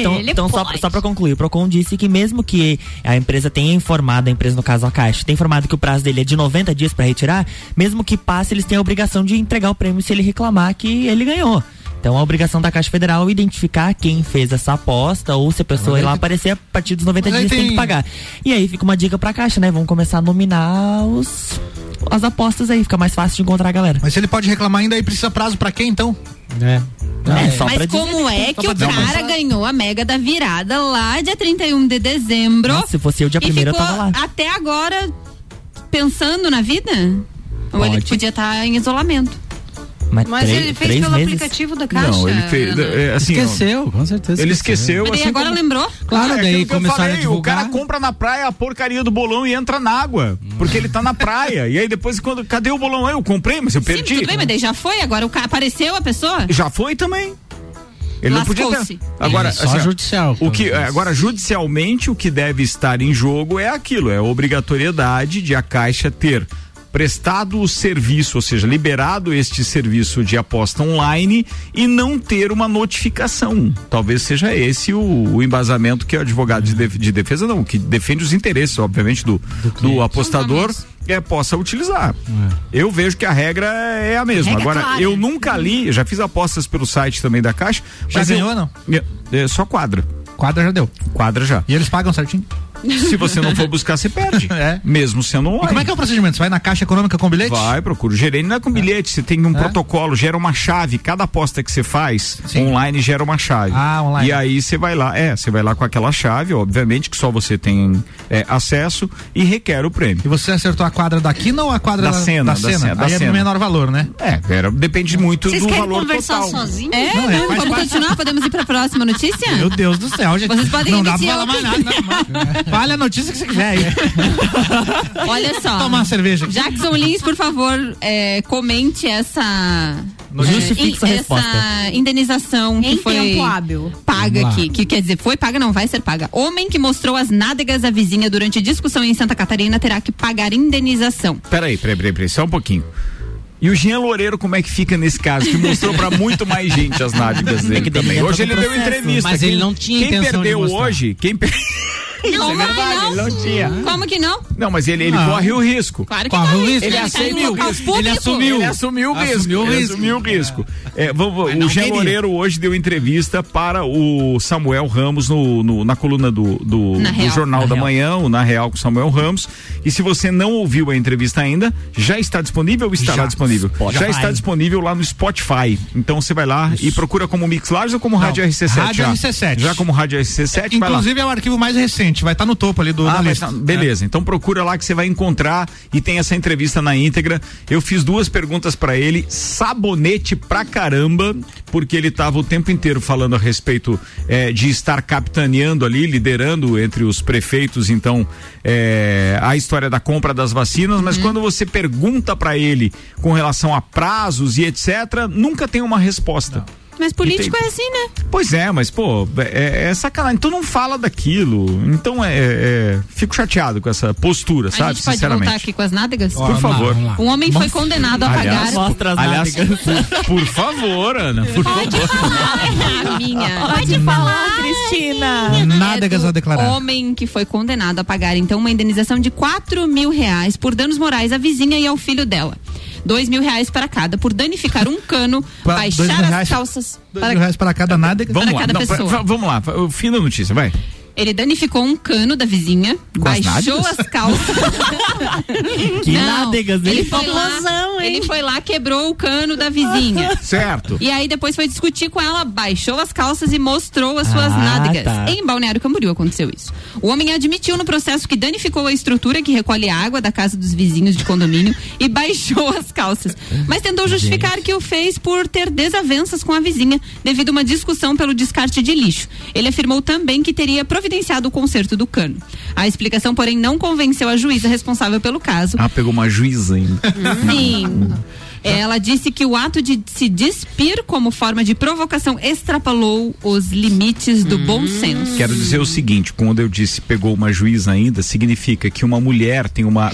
[SPEAKER 6] Então, então só, só pra concluir, o Procon disse que mesmo que a empresa tenha informado, a empresa no caso a Caixa, tenha informado que o prazo dele é de 90 dias pra retirar, mesmo que passe, eles têm a obrigação de entregar o prêmio se ele reclamar que ele ganhou. Então a obrigação da Caixa Federal é identificar quem fez essa aposta ou se a pessoa ir lá aparecer a partir dos 90
[SPEAKER 4] Mas aí
[SPEAKER 6] dias tem
[SPEAKER 4] tem-
[SPEAKER 6] que pagar. E aí fica uma dica pra Caixa, né? Vamos começar a nominar os as apostas aí, fica mais fácil de encontrar a galera.
[SPEAKER 4] Mas se ele pode reclamar ainda, aí precisa prazo pra quem então?
[SPEAKER 7] É.
[SPEAKER 6] É, só pra
[SPEAKER 5] Mas
[SPEAKER 6] dizer
[SPEAKER 5] como é que o cara ganhou a mega da virada lá dia 31 de dezembro?
[SPEAKER 6] Nossa, se fosse eu dia
[SPEAKER 5] e
[SPEAKER 6] primeiro eu
[SPEAKER 5] ficou
[SPEAKER 6] tava lá.
[SPEAKER 5] até agora pensando na vida? Ou ele
[SPEAKER 6] Pode.
[SPEAKER 5] podia estar em isolamento?
[SPEAKER 6] Mas,
[SPEAKER 3] Mas
[SPEAKER 6] três-
[SPEAKER 3] ele fez pelo
[SPEAKER 6] meses?
[SPEAKER 3] aplicativo da Caixa.
[SPEAKER 2] Não, ele fez.
[SPEAKER 3] Ana.
[SPEAKER 2] é, assim,
[SPEAKER 7] Esqueceu, com certeza.
[SPEAKER 2] Ele esqueceu.
[SPEAKER 5] Mas
[SPEAKER 2] assim
[SPEAKER 5] agora
[SPEAKER 2] como-
[SPEAKER 5] lembrou?
[SPEAKER 7] Claro,
[SPEAKER 2] É
[SPEAKER 7] daí
[SPEAKER 2] aquilo que eu
[SPEAKER 7] começaram a
[SPEAKER 2] falei,
[SPEAKER 7] divulgar.
[SPEAKER 2] O cara compra na praia a porcaria do bolão e entra na água. Porque ele tá na praia. e aí depois, quando. Cadê o bolão? Eu comprei, mas eu
[SPEAKER 5] Sim,
[SPEAKER 2] perdi.
[SPEAKER 5] tudo bem, mas daí já foi, agora o cara apareceu a pessoa?
[SPEAKER 2] Já foi também. Ele não podia ter. Agora,
[SPEAKER 7] É, só
[SPEAKER 2] assim,
[SPEAKER 7] judicial.
[SPEAKER 2] O que, agora, judicialmente, o que deve estar em jogo é aquilo: é a obrigatoriedade de a Caixa ter prestado o serviço, ou seja, liberado este serviço de aposta online e não ter uma notificação. Talvez seja esse o, o embasamento que o advogado de, def- de defesa, não, que defende os interesses, obviamente, do, do, apostador. É, possa utilizar. Eu vejo que a regra é a mesma.
[SPEAKER 3] Regra
[SPEAKER 2] Agora,
[SPEAKER 3] clara.
[SPEAKER 2] eu nunca li, já fiz apostas pelo site também da Caixa.
[SPEAKER 4] Já
[SPEAKER 2] mas eu-
[SPEAKER 4] ganhou ou não?
[SPEAKER 2] é, é só quadra.
[SPEAKER 4] Quadra já deu.
[SPEAKER 2] Quadra já.
[SPEAKER 4] E eles pagam certinho.
[SPEAKER 2] Se você não for buscar, você perde.
[SPEAKER 4] É.
[SPEAKER 2] Mesmo sendo online.
[SPEAKER 4] E como é que é o procedimento? Você vai na Caixa Econômica com bilhete?
[SPEAKER 2] Vai, procura o gerente, não é com bilhete, você tem um protocolo, gera uma chave, cada aposta que você faz,
[SPEAKER 4] Sim.
[SPEAKER 2] online gera uma chave.
[SPEAKER 4] Ah, online.
[SPEAKER 2] E aí você vai lá, é, você vai lá com aquela chave, obviamente que só você tem é, acesso e requer o prêmio.
[SPEAKER 4] E você acertou a quadra da quina ou a quadra
[SPEAKER 2] Da cena,
[SPEAKER 4] Da
[SPEAKER 2] da
[SPEAKER 4] cena.
[SPEAKER 2] cena, da
[SPEAKER 4] Aí é
[SPEAKER 2] cena.
[SPEAKER 4] menor valor, né?
[SPEAKER 2] É, era, depende muito
[SPEAKER 3] Vocês
[SPEAKER 2] do
[SPEAKER 3] querem
[SPEAKER 2] valor
[SPEAKER 3] conversar
[SPEAKER 2] total.
[SPEAKER 3] sozinhos?
[SPEAKER 5] É,
[SPEAKER 4] Não,
[SPEAKER 5] não,
[SPEAKER 4] é, faz
[SPEAKER 5] vamos
[SPEAKER 4] parte.
[SPEAKER 5] continuar? Podemos ir pra próxima notícia?
[SPEAKER 4] Meu Deus do céu, gente.
[SPEAKER 5] Vocês podem
[SPEAKER 4] não dá pra falar mais nada. Não. Fale a notícia que você quiser aí.
[SPEAKER 5] Olha só.
[SPEAKER 4] Tomar uma cerveja.
[SPEAKER 5] Jackson Lins, por favor, é, comente essa.
[SPEAKER 6] Justifique sua
[SPEAKER 5] essa
[SPEAKER 6] resposta.
[SPEAKER 5] indenização que
[SPEAKER 3] Em
[SPEAKER 5] foi
[SPEAKER 3] tempo hábil.
[SPEAKER 5] paga aqui. Que quer dizer, foi paga, não vai ser paga. Homem que mostrou as nádegas à vizinha durante discussão em Santa Catarina terá que pagar indenização.
[SPEAKER 2] Peraí, peraí, peraí, peraí, só um pouquinho. E o Jean Loureiro, como é que fica nesse caso? Que mostrou pra muito mais gente as nádegas dele
[SPEAKER 6] que daí
[SPEAKER 2] também. Hoje ele deu
[SPEAKER 6] processo.
[SPEAKER 2] entrevista.
[SPEAKER 7] Mas
[SPEAKER 2] Quem-
[SPEAKER 7] ele não tinha
[SPEAKER 2] Quem
[SPEAKER 7] intenção de
[SPEAKER 2] perdeu
[SPEAKER 7] mostrar.
[SPEAKER 2] hoje, quem per...
[SPEAKER 5] Como
[SPEAKER 2] é
[SPEAKER 5] que
[SPEAKER 2] verdade,
[SPEAKER 5] não?
[SPEAKER 2] ele não tinha.
[SPEAKER 5] Como que não?
[SPEAKER 2] Não, mas ele, ele
[SPEAKER 4] Não.
[SPEAKER 2] corre o risco.
[SPEAKER 5] Claro que
[SPEAKER 7] Corre
[SPEAKER 5] não.
[SPEAKER 7] o risco,
[SPEAKER 2] Ele
[SPEAKER 5] tá
[SPEAKER 2] assumiu
[SPEAKER 5] local
[SPEAKER 2] o
[SPEAKER 5] público.
[SPEAKER 7] Ele assumiu.
[SPEAKER 2] Ele assumiu o risco.
[SPEAKER 7] Assumiu o
[SPEAKER 2] ele
[SPEAKER 7] risco.
[SPEAKER 2] assumiu o risco. É, vamos-
[SPEAKER 7] Mas não
[SPEAKER 2] o Jean
[SPEAKER 7] queria.
[SPEAKER 2] Loureiro hoje deu entrevista para o Samuel Ramos no, no- na coluna do, do,
[SPEAKER 5] Na
[SPEAKER 2] do
[SPEAKER 5] Real.
[SPEAKER 2] Jornal
[SPEAKER 6] Na
[SPEAKER 2] da
[SPEAKER 6] Real.
[SPEAKER 2] Manhã, o Na Real com Samuel Ramos. E se você não ouviu a entrevista ainda, já está disponível ou estará
[SPEAKER 4] Já.
[SPEAKER 2] disponível?
[SPEAKER 6] Spotify.
[SPEAKER 2] Já está disponível lá no Spotify. Então você vai lá e procura como Mix Lages ou como Rádio RC7?
[SPEAKER 4] Rádio
[SPEAKER 2] já?
[SPEAKER 4] RC7.
[SPEAKER 2] Já como Rádio RC7, vai lá.
[SPEAKER 4] Inclusive é o arquivo mais recente, vai estar no topo ali do,
[SPEAKER 2] Ah,
[SPEAKER 4] lista.
[SPEAKER 2] tá- beleza, então procura lá que você vai encontrar e tem essa entrevista na íntegra. Eu fiz duas perguntas pra ele, sabonete pra caramba, porque ele tava o tempo inteiro falando a respeito eh, de estar capitaneando ali, liderando entre os prefeitos, então, eh, a história da compra das vacinas, mas quando você pergunta pra ele com relação a prazos e etc, nunca tem uma resposta.
[SPEAKER 5] Mas político
[SPEAKER 2] Entendi.
[SPEAKER 5] é assim, né?
[SPEAKER 2] Pois é, mas pô, é, é sacanagem. Então não fala daquilo. Então é, é- fico chateado com essa postura,
[SPEAKER 5] A
[SPEAKER 2] sabe?
[SPEAKER 5] gente pode
[SPEAKER 2] Sinceramente.
[SPEAKER 5] voltar aqui com as nádegas?
[SPEAKER 2] Por favor.
[SPEAKER 7] Vamos lá.
[SPEAKER 5] Um homem foi condenado a
[SPEAKER 2] Aliás,
[SPEAKER 5] pagar.
[SPEAKER 6] Mostra as
[SPEAKER 2] Aliás,
[SPEAKER 6] nádegas.
[SPEAKER 2] por, por favor, Ana, por favor.
[SPEAKER 5] Ah, a minha.
[SPEAKER 6] Pode falar, Cristina.
[SPEAKER 4] Nádegas
[SPEAKER 5] É
[SPEAKER 4] a declarar.
[SPEAKER 5] Homem que foi condenado a pagar então uma indenização de 4 mil reais por danos morais à vizinha e ao filho dela. Dois mil reais para cada por danificar um cano,
[SPEAKER 4] Pra-
[SPEAKER 5] baixar as
[SPEAKER 4] reais-
[SPEAKER 5] calças.
[SPEAKER 4] Dois
[SPEAKER 5] para-
[SPEAKER 4] mil reais para cada nádega.
[SPEAKER 2] Vamos lá,
[SPEAKER 5] cada
[SPEAKER 2] não,
[SPEAKER 5] pessoa.
[SPEAKER 2] pra- vamos lá, o fim da notícia, vai.
[SPEAKER 5] Ele danificou um cano da vizinha,
[SPEAKER 2] Com as
[SPEAKER 5] baixou
[SPEAKER 2] nádegas?
[SPEAKER 5] as calças.
[SPEAKER 6] Que
[SPEAKER 5] Não,
[SPEAKER 6] nádegas,
[SPEAKER 5] ele foi lá,
[SPEAKER 3] Não, hein?
[SPEAKER 5] Ele foi lá, quebrou o cano da vizinha.
[SPEAKER 2] Certo.
[SPEAKER 5] E aí depois foi discutir com ela, baixou as calças e mostrou as suas
[SPEAKER 6] Ah,
[SPEAKER 5] nádegas.
[SPEAKER 6] tá.
[SPEAKER 5] Em Balneário Camboriú aconteceu isso. O homem admitiu no processo que danificou a estrutura que recolhe água da casa dos vizinhos de condomínio e baixou as calças. Mas tentou justificar que o fez por ter desavenças com a vizinha devido a uma discussão pelo descarte de lixo. Ele afirmou também que teria providenciado o conserto do cano. A explicação, porém, não convenceu a juíza responsável pelo caso.
[SPEAKER 2] Ah, pegou uma juíza ainda.
[SPEAKER 5] Sim. Ela disse que o ato de se despir como forma de provocação extrapolou os limites do bom senso.
[SPEAKER 2] Quero dizer o seguinte, quando eu disse pegou uma juíza ainda, significa que uma mulher tem uma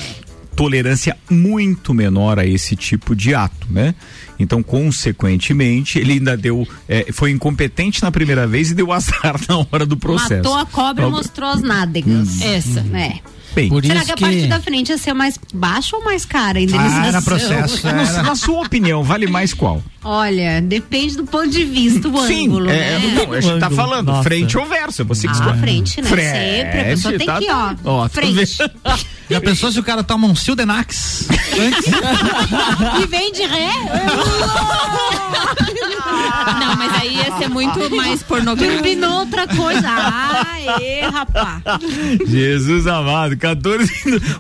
[SPEAKER 2] tolerância muito menor a esse tipo de ato, né? Então, consequentemente, ele ainda deu, eh, foi incompetente na primeira vez e deu azar na hora do processo.
[SPEAKER 3] Matou a cobra e mostrou as nádegas.
[SPEAKER 5] Essa.
[SPEAKER 3] É.
[SPEAKER 2] Bem,
[SPEAKER 7] Por
[SPEAKER 3] Será
[SPEAKER 7] isso
[SPEAKER 3] que a parte
[SPEAKER 7] que-
[SPEAKER 3] da frente ia ser mais baixa ou mais cara a indenização?
[SPEAKER 2] Ah,
[SPEAKER 4] era processo, é.
[SPEAKER 2] na, na sua opinião, vale mais qual?
[SPEAKER 3] Olha, depende do ponto de vista, o
[SPEAKER 2] Sim,
[SPEAKER 3] ângulo,
[SPEAKER 2] é,
[SPEAKER 3] né?
[SPEAKER 2] não, a gente tá falando
[SPEAKER 6] nossa.
[SPEAKER 2] frente ou verso, é você que
[SPEAKER 3] Ah,
[SPEAKER 2] escolhe.
[SPEAKER 3] frente, né? Sempre, a pessoa tem
[SPEAKER 2] tá-
[SPEAKER 3] que ir, ó,
[SPEAKER 2] ó tá
[SPEAKER 3] frente.
[SPEAKER 4] Já pensou se o cara toma um Sildenax?
[SPEAKER 3] E vem de ré?
[SPEAKER 5] Não, mas aí ia ser muito mais pornográfico.
[SPEAKER 3] Combinou outra coisa. Aê, rapaz.
[SPEAKER 2] Jesus amado, 14.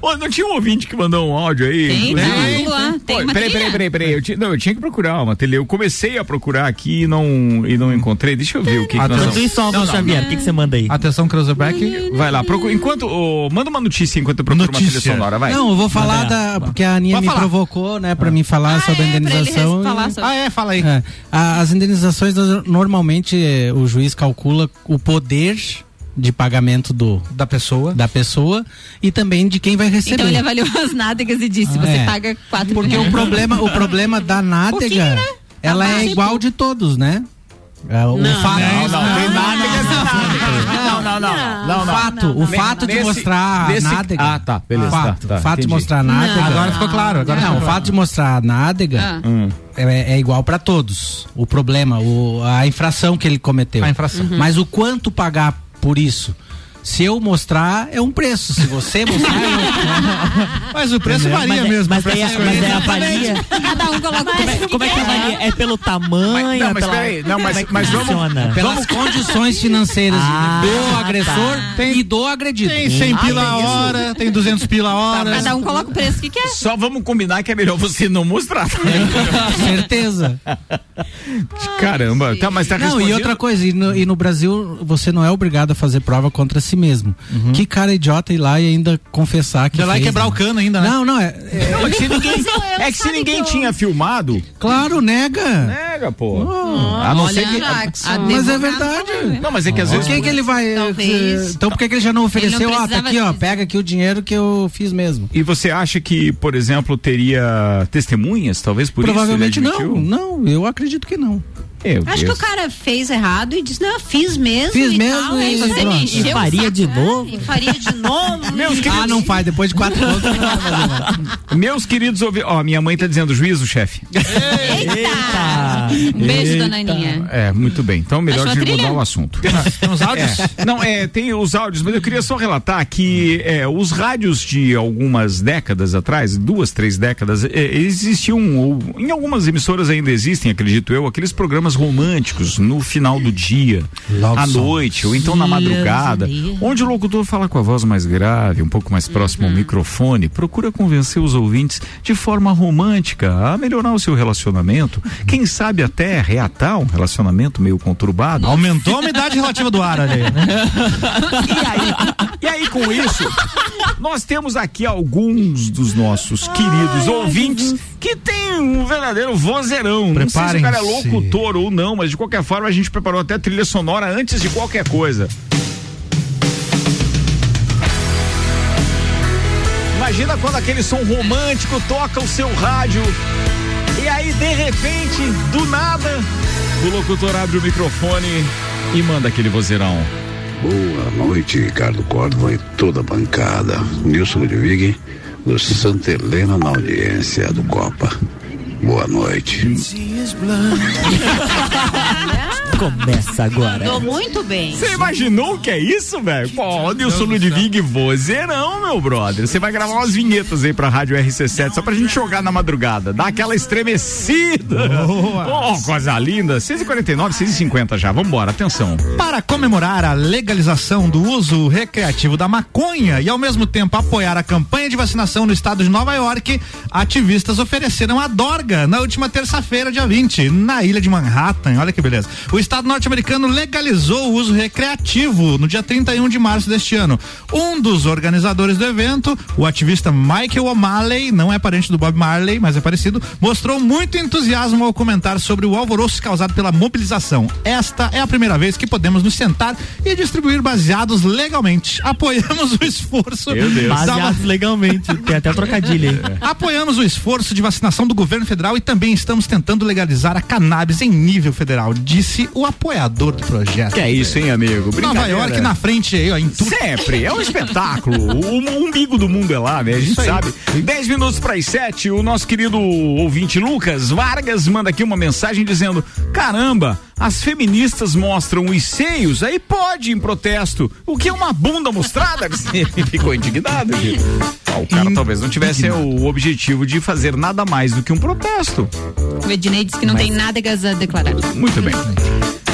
[SPEAKER 2] Ô, não tinha um ouvinte que mandou um áudio aí?
[SPEAKER 5] Tem,
[SPEAKER 2] Inclusive-
[SPEAKER 5] tem, Luan, tem
[SPEAKER 2] Pô,
[SPEAKER 5] uma
[SPEAKER 2] peraí, peraí, peraí, peraí. Eu tinha, não, eu tinha que procurar uma trilha. Eu comecei a procurar aqui e não, e não encontrei. Deixa eu ver o que, que nós vamos...
[SPEAKER 6] isso, Álvaro Xavier, o que, que você manda aí?
[SPEAKER 4] Atenção, Cruzeback.
[SPEAKER 2] Vai lá, procura. Enquanto. ô, manda uma notícia enquanto eu procuro uma
[SPEAKER 4] Notícia.
[SPEAKER 2] trilha sonora, vai.
[SPEAKER 7] Não, eu vou falar da. Porque a Aninha me provocou, né, pra mim falar sobre a
[SPEAKER 5] é, pra ele
[SPEAKER 7] indenização. e-
[SPEAKER 4] Ah, é? Fala aí.
[SPEAKER 7] É, a- as indenizações, normalmente, eh, o juiz calcula o poder de pagamento do,
[SPEAKER 4] Da pessoa.
[SPEAKER 7] da pessoa e também de quem vai receber.
[SPEAKER 5] Então ele avaliou as nádegas e disse: você
[SPEAKER 7] É.
[SPEAKER 5] paga quatro
[SPEAKER 7] Porque
[SPEAKER 5] mil
[SPEAKER 7] o problema, o problema da nádega,
[SPEAKER 5] né?
[SPEAKER 7] ela
[SPEAKER 5] Tá
[SPEAKER 7] é igual de todos, né? É, o
[SPEAKER 3] Não,
[SPEAKER 7] fato,
[SPEAKER 2] Não, não, tem nádegas e nádegas. Não, não, não. não,
[SPEAKER 7] fato, o fato de mostrar a nádega.
[SPEAKER 2] Ah, tá, beleza,
[SPEAKER 7] O fato,
[SPEAKER 2] tá, tá,
[SPEAKER 7] fato de mostrar a nádega.
[SPEAKER 4] Agora ficou claro. Agora
[SPEAKER 7] não,
[SPEAKER 4] ficou
[SPEAKER 7] o fato de mostrar a nádega
[SPEAKER 5] Ah.
[SPEAKER 2] Hum.
[SPEAKER 7] é, é igual para todos. O problema, o, a infração que ele cometeu.
[SPEAKER 4] A infração.
[SPEAKER 5] Uhum.
[SPEAKER 7] Mas o quanto pagar por isso? Se eu mostrar, é um preço. Se você mostrar, é outro.
[SPEAKER 4] Mas o preço
[SPEAKER 6] Mas
[SPEAKER 4] varia
[SPEAKER 6] é-
[SPEAKER 4] mesmo.
[SPEAKER 6] Mas,
[SPEAKER 4] pra
[SPEAKER 6] aí,
[SPEAKER 4] essas
[SPEAKER 6] mas
[SPEAKER 4] coisas.
[SPEAKER 6] aí avalia.
[SPEAKER 5] Cada um coloca o
[SPEAKER 6] Como é,
[SPEAKER 5] preço
[SPEAKER 6] como é que avalia? É pelo tamanho?
[SPEAKER 2] Mas- não,
[SPEAKER 6] é
[SPEAKER 2] mas
[SPEAKER 6] pela-
[SPEAKER 2] peraí, não, mas-
[SPEAKER 6] é
[SPEAKER 2] mas vamos-
[SPEAKER 6] funciona?
[SPEAKER 7] Pelas condições financeiras
[SPEAKER 6] Ah,
[SPEAKER 7] do agressor
[SPEAKER 6] tá.
[SPEAKER 7] e do agredido.
[SPEAKER 4] Tem 100
[SPEAKER 2] Ah,
[SPEAKER 4] pila a hora, tem 200 pila a hora.
[SPEAKER 5] Cada um coloca o preço que quer.
[SPEAKER 2] Só vamos combinar que é melhor você não mostrar.
[SPEAKER 7] Certeza.
[SPEAKER 2] Caramba, tá, mas tá
[SPEAKER 7] Não, e outra coisa, e no, e no Brasil você não é obrigado a fazer prova contra si mesmo. Que cara idiota ir lá e ainda confessar que
[SPEAKER 4] Ir lá e quebrar
[SPEAKER 7] né?
[SPEAKER 4] o cano ainda, né?
[SPEAKER 7] Não, não, é, é-
[SPEAKER 2] Não, é que se ninguém, é que se ninguém
[SPEAKER 3] que eu-
[SPEAKER 2] tinha filmado,
[SPEAKER 7] claro, nega.
[SPEAKER 2] nega, pô. a não ser que.
[SPEAKER 3] Jackson.
[SPEAKER 7] Mas é verdade.
[SPEAKER 2] Não, mas é que às
[SPEAKER 7] Por
[SPEAKER 2] vezes.
[SPEAKER 7] que, que ele vai.
[SPEAKER 3] Talvez.
[SPEAKER 7] Então por que, que ele já não ofereceu? Ó, tá
[SPEAKER 5] precisava
[SPEAKER 7] aqui, ó, pega aqui o dinheiro que eu fiz mesmo.
[SPEAKER 2] E você acha que, por exemplo, teria testemunhas, talvez por
[SPEAKER 7] Provavelmente
[SPEAKER 2] isso? ele
[SPEAKER 7] não. Não, eu acredito que não.
[SPEAKER 2] Meu
[SPEAKER 3] Acho que
[SPEAKER 2] Deus.
[SPEAKER 3] o cara fez errado e disse, não, eu fiz mesmo.
[SPEAKER 7] Fiz
[SPEAKER 3] e
[SPEAKER 7] mesmo
[SPEAKER 3] tal,
[SPEAKER 7] e
[SPEAKER 3] aí encheu
[SPEAKER 6] E
[SPEAKER 3] o
[SPEAKER 6] faria de novo?
[SPEAKER 3] E faria de novo.
[SPEAKER 2] Meus
[SPEAKER 7] Ah,
[SPEAKER 2] queridos,
[SPEAKER 7] não faz, depois de quatro pontos. não vai fazer mais.
[SPEAKER 2] meus queridos ouvintes. Ó, minha mãe tá dizendo juízo, chefe.
[SPEAKER 5] Eita! Beijo, dona Aninha.
[SPEAKER 2] É, muito bem. Então, melhor a gente mudar o assunto.
[SPEAKER 4] Tem uns áudios?
[SPEAKER 2] É. Não, é, tem os áudios, mas eu queria só relatar que é, os rádios de algumas décadas atrás, duas, três décadas, é, existiam, ou, em algumas emissoras ainda existem, acredito eu, aqueles programas românticos no final do dia, à noite, ou então na madrugada, onde o locutor fala com a voz mais grave, um pouco mais próximo ao microfone, procura convencer os ouvintes de forma romântica a melhorar o seu relacionamento, quem sabe até reatar um relacionamento meio conturbado.
[SPEAKER 4] Aumentou a umidade relativa do ar ali.
[SPEAKER 2] E aí, e aí, com isso, nós temos aqui alguns dos nossos queridos ouvintes que tem um verdadeiro vozeirão. Não sei se o cara é
[SPEAKER 4] Preparem-se.
[SPEAKER 2] locutor ou não, mas de qualquer forma a gente preparou até trilha sonora antes de qualquer coisa. Imagina quando aquele som romântico toca o seu rádio e aí de repente, do nada, o locutor abre o microfone e manda aquele vozeirão.
[SPEAKER 1] Boa noite, Ricardo Córdova e toda a bancada. Nilson Ludwig, do Santa Helena na audiência do Copa. Boa noite.
[SPEAKER 6] Começa agora.
[SPEAKER 3] Mandou muito bem.
[SPEAKER 2] Você imaginou o que é isso, velho? Pô, o Nilson Ludwig vozeirão, meu brother. Você vai gravar umas vinhetas aí pra Rádio RC7 só pra gente jogar na madrugada. Dar aquela estremecida. Oh, coisa linda. 6h49, 6h50 já. Vambora, atenção.
[SPEAKER 4] Para comemorar a legalização do uso recreativo da maconha e ao mesmo tempo apoiar a campanha de vacinação no estado de Nova York, ativistas ofereceram a dorga na última terça-feira, dia 20, na ilha de Manhattan. Olha que beleza. O estado norte-americano legalizou o uso recreativo no dia 31 de março deste ano. Um dos organizadores do evento, o ativista Michael O'Malley, não é parente do Bob Marley, mas é parecido, mostrou muito entusiasmo ao comentar sobre o alvoroço causado pela mobilização. Esta é a primeira vez que podemos nos sentar e distribuir baseados legalmente. Apoiamos o esforço
[SPEAKER 2] Meu Deus.
[SPEAKER 6] Baseados legalmente. Tem até trocadilho aí.
[SPEAKER 4] Apoiamos o esforço de vacinação do governo federal e também estamos tentando legalizar a cannabis em nível federal, disse o apoiador do projeto.
[SPEAKER 2] Que é isso, hein, amigo?
[SPEAKER 4] Nova. York na frente aí, ó, em tudo.
[SPEAKER 2] Sempre, é um espetáculo. o umbigo do mundo é lá, né? A gente sabe. 10 minutos para as 7, o nosso querido ouvinte Lucas Vargas manda aqui uma mensagem dizendo: caramba, as feministas mostram os seios, aí pode em protesto. O que é uma bunda mostrada? Ele ficou indignado. Gil. Ah, O cara talvez não tivesse o objetivo de fazer nada mais do que um protesto.
[SPEAKER 5] O Ednei disse que não tem nada a declarar.
[SPEAKER 2] Muito bem.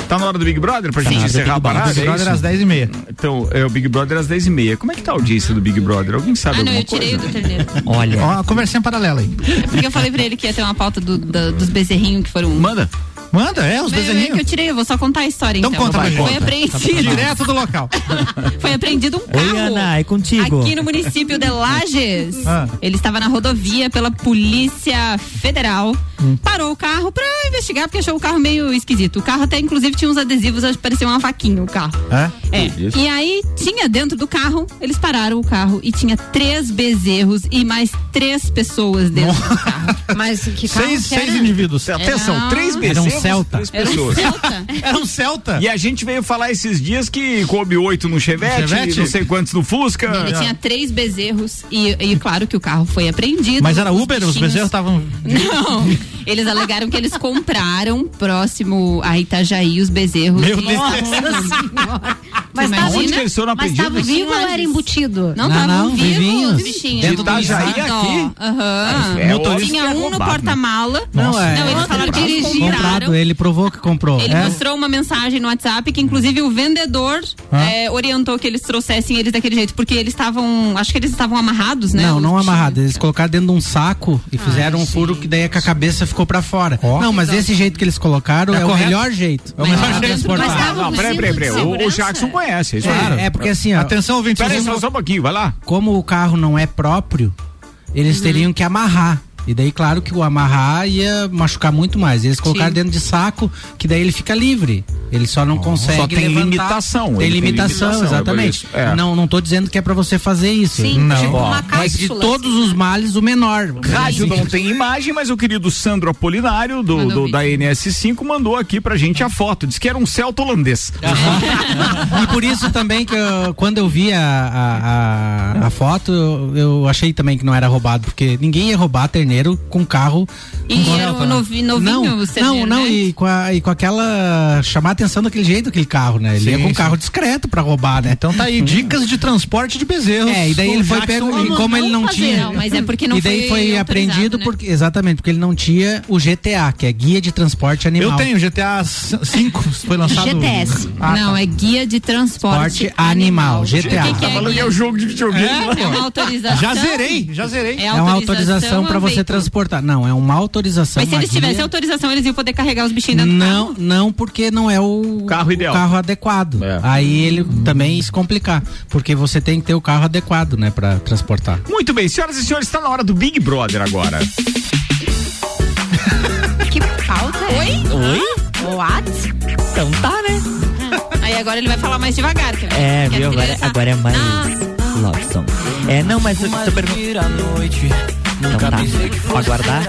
[SPEAKER 2] Tá na hora do Big Brother pra gente
[SPEAKER 4] Sim.
[SPEAKER 2] encerrar a
[SPEAKER 4] Big
[SPEAKER 2] parada?
[SPEAKER 4] Brother
[SPEAKER 2] é
[SPEAKER 4] às
[SPEAKER 2] isso?
[SPEAKER 4] 10 e meia.
[SPEAKER 2] Então, é o Big Brother às 10 e meia. Como é que tá a audiência do Big Brother? Alguém sabe
[SPEAKER 5] Ah, não,
[SPEAKER 2] alguma
[SPEAKER 5] eu tirei
[SPEAKER 2] coisa?
[SPEAKER 5] do terneiro.
[SPEAKER 6] Olha.
[SPEAKER 4] Ó, uma conversinha paralela aí.
[SPEAKER 5] É porque eu falei pra ele que ia ter uma pauta do- da- dos bezerrinhos que foram.
[SPEAKER 2] Manda.
[SPEAKER 4] Manda, é, os
[SPEAKER 5] Mas é que eu tirei, eu vou só contar a história
[SPEAKER 4] Então
[SPEAKER 5] então.
[SPEAKER 4] conta pra
[SPEAKER 5] Foi apreendido.
[SPEAKER 4] Direto do local.
[SPEAKER 5] Foi apreendido um carro.
[SPEAKER 6] Oi, Ana, é contigo.
[SPEAKER 5] Aqui no município de Lages.
[SPEAKER 4] Ah.
[SPEAKER 5] Ele estava na rodovia pela Polícia Federal.
[SPEAKER 4] Hum.
[SPEAKER 5] Parou o carro pra investigar, porque achou o carro meio esquisito. O carro até, inclusive, tinha uns adesivos, acho que parecia uma faquinha o carro.
[SPEAKER 4] É?
[SPEAKER 5] É.
[SPEAKER 2] Isso.
[SPEAKER 5] E aí, tinha dentro do carro, eles pararam o carro e tinha três bezerros e mais três pessoas dentro do carro.
[SPEAKER 3] Mas que carro
[SPEAKER 4] Seis,
[SPEAKER 3] que
[SPEAKER 4] seis indivíduos.
[SPEAKER 2] Atenção, três bezerros,
[SPEAKER 7] Celta.
[SPEAKER 2] três
[SPEAKER 5] Era um. Celta.
[SPEAKER 4] Era um Celta.
[SPEAKER 2] E a gente veio falar esses dias que coube oito no Chevette,
[SPEAKER 4] Chevette?
[SPEAKER 2] não sei quantos no Fusca.
[SPEAKER 5] Ele tinha três bezerros e, e claro que o carro foi apreendido.
[SPEAKER 4] Mas era Uber, os bezerros estavam.
[SPEAKER 5] Não, eles alegaram que eles compraram próximo a Itajaí os bezerros.
[SPEAKER 4] Meu Deus.
[SPEAKER 3] Mas
[SPEAKER 5] Você
[SPEAKER 3] tava,
[SPEAKER 2] Onde que eles foram
[SPEAKER 3] mas
[SPEAKER 2] apreendidos?
[SPEAKER 3] tava vivo ou era embutido?
[SPEAKER 5] Não
[SPEAKER 7] Não,
[SPEAKER 5] estavam
[SPEAKER 7] não,
[SPEAKER 5] vivos,
[SPEAKER 7] vivinhos.
[SPEAKER 5] os bichinhos.
[SPEAKER 2] Dentro da Itajaí aqui?
[SPEAKER 5] Aham.
[SPEAKER 2] É,
[SPEAKER 7] Motorista
[SPEAKER 5] Tinha
[SPEAKER 2] é
[SPEAKER 5] um no
[SPEAKER 2] roubado, né?
[SPEAKER 5] porta-mala.
[SPEAKER 7] Não, é.
[SPEAKER 5] Não, eles falaram que
[SPEAKER 7] Comprado,
[SPEAKER 5] compraram.
[SPEAKER 7] ele provou que comprou.
[SPEAKER 5] Ele
[SPEAKER 7] É?
[SPEAKER 5] mostrou uma mensagem no WhatsApp que, inclusive, o vendedor é, orientou que eles trouxessem eles daquele jeito, porque eles estavam. Acho que eles estavam amarrados, né?
[SPEAKER 7] Não, não
[SPEAKER 5] bichinhos.
[SPEAKER 7] amarrado. Eles colocaram dentro de um saco e fizeram um furo que daí com a cabeça ficou pra fora. Não, mas esse jeito que eles colocaram
[SPEAKER 4] É
[SPEAKER 7] é, o melhor jeito.
[SPEAKER 4] É o melhor jeito.
[SPEAKER 7] transportar.
[SPEAKER 3] Mas tava
[SPEAKER 2] Não, peraí, peraí, peraí.
[SPEAKER 3] de
[SPEAKER 2] O? Jackson conhece, é isso.
[SPEAKER 7] É, é porque assim, ó,
[SPEAKER 4] Atenção, ouvintes.
[SPEAKER 2] Peraí, só, um pouquinho, vai lá.
[SPEAKER 7] como o carro não é próprio, eles teriam que amarrar. E daí, claro que o amarrar ia machucar muito mais. Eles colocaram
[SPEAKER 5] Sim.
[SPEAKER 7] dentro de saco, que daí ele fica livre. Ele só não consegue
[SPEAKER 2] só tem
[SPEAKER 7] levantar.
[SPEAKER 2] limitação,
[SPEAKER 7] Tem
[SPEAKER 2] ele tem
[SPEAKER 7] limitação,
[SPEAKER 2] limitação, é
[SPEAKER 7] exatamente.
[SPEAKER 2] isso, é.
[SPEAKER 7] Não, não tô dizendo que é pra você fazer isso.
[SPEAKER 3] Sim,
[SPEAKER 4] Não.
[SPEAKER 3] tipo uma
[SPEAKER 7] Mas de todos os males, o menor.
[SPEAKER 2] Rádio
[SPEAKER 7] assim.
[SPEAKER 2] não tem imagem, mas o querido Sandro Apolinário, do, do- da NS5, mandou aqui pra gente a foto. Diz que era um Celta holandês.
[SPEAKER 7] E por isso também que eu- quando eu vi a, a, a, a foto, eu, eu achei também que não era roubado, porque ninguém ia roubar com carro.
[SPEAKER 5] E era novi- novinho
[SPEAKER 7] não,
[SPEAKER 5] o
[SPEAKER 7] não, não,
[SPEAKER 5] né?
[SPEAKER 7] e, com a, e com aquela. chamar a atenção daquele jeito, aquele carro, né? Ele
[SPEAKER 4] Sim,
[SPEAKER 7] ia com um
[SPEAKER 4] sim.
[SPEAKER 7] carro discreto pra roubar, né?
[SPEAKER 4] Então tá aí, dicas de transporte de bezerros.
[SPEAKER 7] É, e daí ele foi pego, e como ele não
[SPEAKER 5] fazer,
[SPEAKER 7] tinha.
[SPEAKER 5] não, mas é porque não
[SPEAKER 7] E daí
[SPEAKER 5] foi
[SPEAKER 7] foi apreendido
[SPEAKER 5] né?
[SPEAKER 7] porque. Exatamente, porque ele não tinha o GTA, que é Guia de Transporte Animal.
[SPEAKER 4] Eu tenho GTA 5, foi lançado.
[SPEAKER 3] GTS.
[SPEAKER 4] Ah,
[SPEAKER 5] não,
[SPEAKER 4] tá.
[SPEAKER 5] é guia de transporte
[SPEAKER 7] Transporte animal,
[SPEAKER 5] O
[SPEAKER 7] GTA.
[SPEAKER 5] que, que é
[SPEAKER 2] Tá falando que é o jogo de videogame.
[SPEAKER 4] É,
[SPEAKER 2] lá.
[SPEAKER 5] É uma autorização.
[SPEAKER 4] Já zerei, já zerei.
[SPEAKER 5] É
[SPEAKER 7] É uma autorização pra você transportar. Não, é uma autorização.
[SPEAKER 5] Mas se
[SPEAKER 7] uma
[SPEAKER 5] eles tivessem autorização, eles iam poder carregar os bichinhos dentro do
[SPEAKER 7] Não,
[SPEAKER 5] carro.
[SPEAKER 7] não, porque não é o
[SPEAKER 2] Carro ideal.
[SPEAKER 7] o carro adequado.
[SPEAKER 2] É.
[SPEAKER 7] Aí ele também ia se complicar, porque você tem que ter o carro adequado, né, para transportar.
[SPEAKER 2] Muito bem, senhoras e senhores, está na hora do Big Brother agora.
[SPEAKER 3] Que pauta é?
[SPEAKER 5] Oi?
[SPEAKER 6] Oi?
[SPEAKER 3] What?
[SPEAKER 6] Então tá, né?
[SPEAKER 5] Aí agora ele vai falar mais devagar. ver?
[SPEAKER 6] É, viu? Agora, agora é mais
[SPEAKER 5] Nossa.
[SPEAKER 6] love song. É, não, mas eu tô perguntando. Então tá, pra guardar.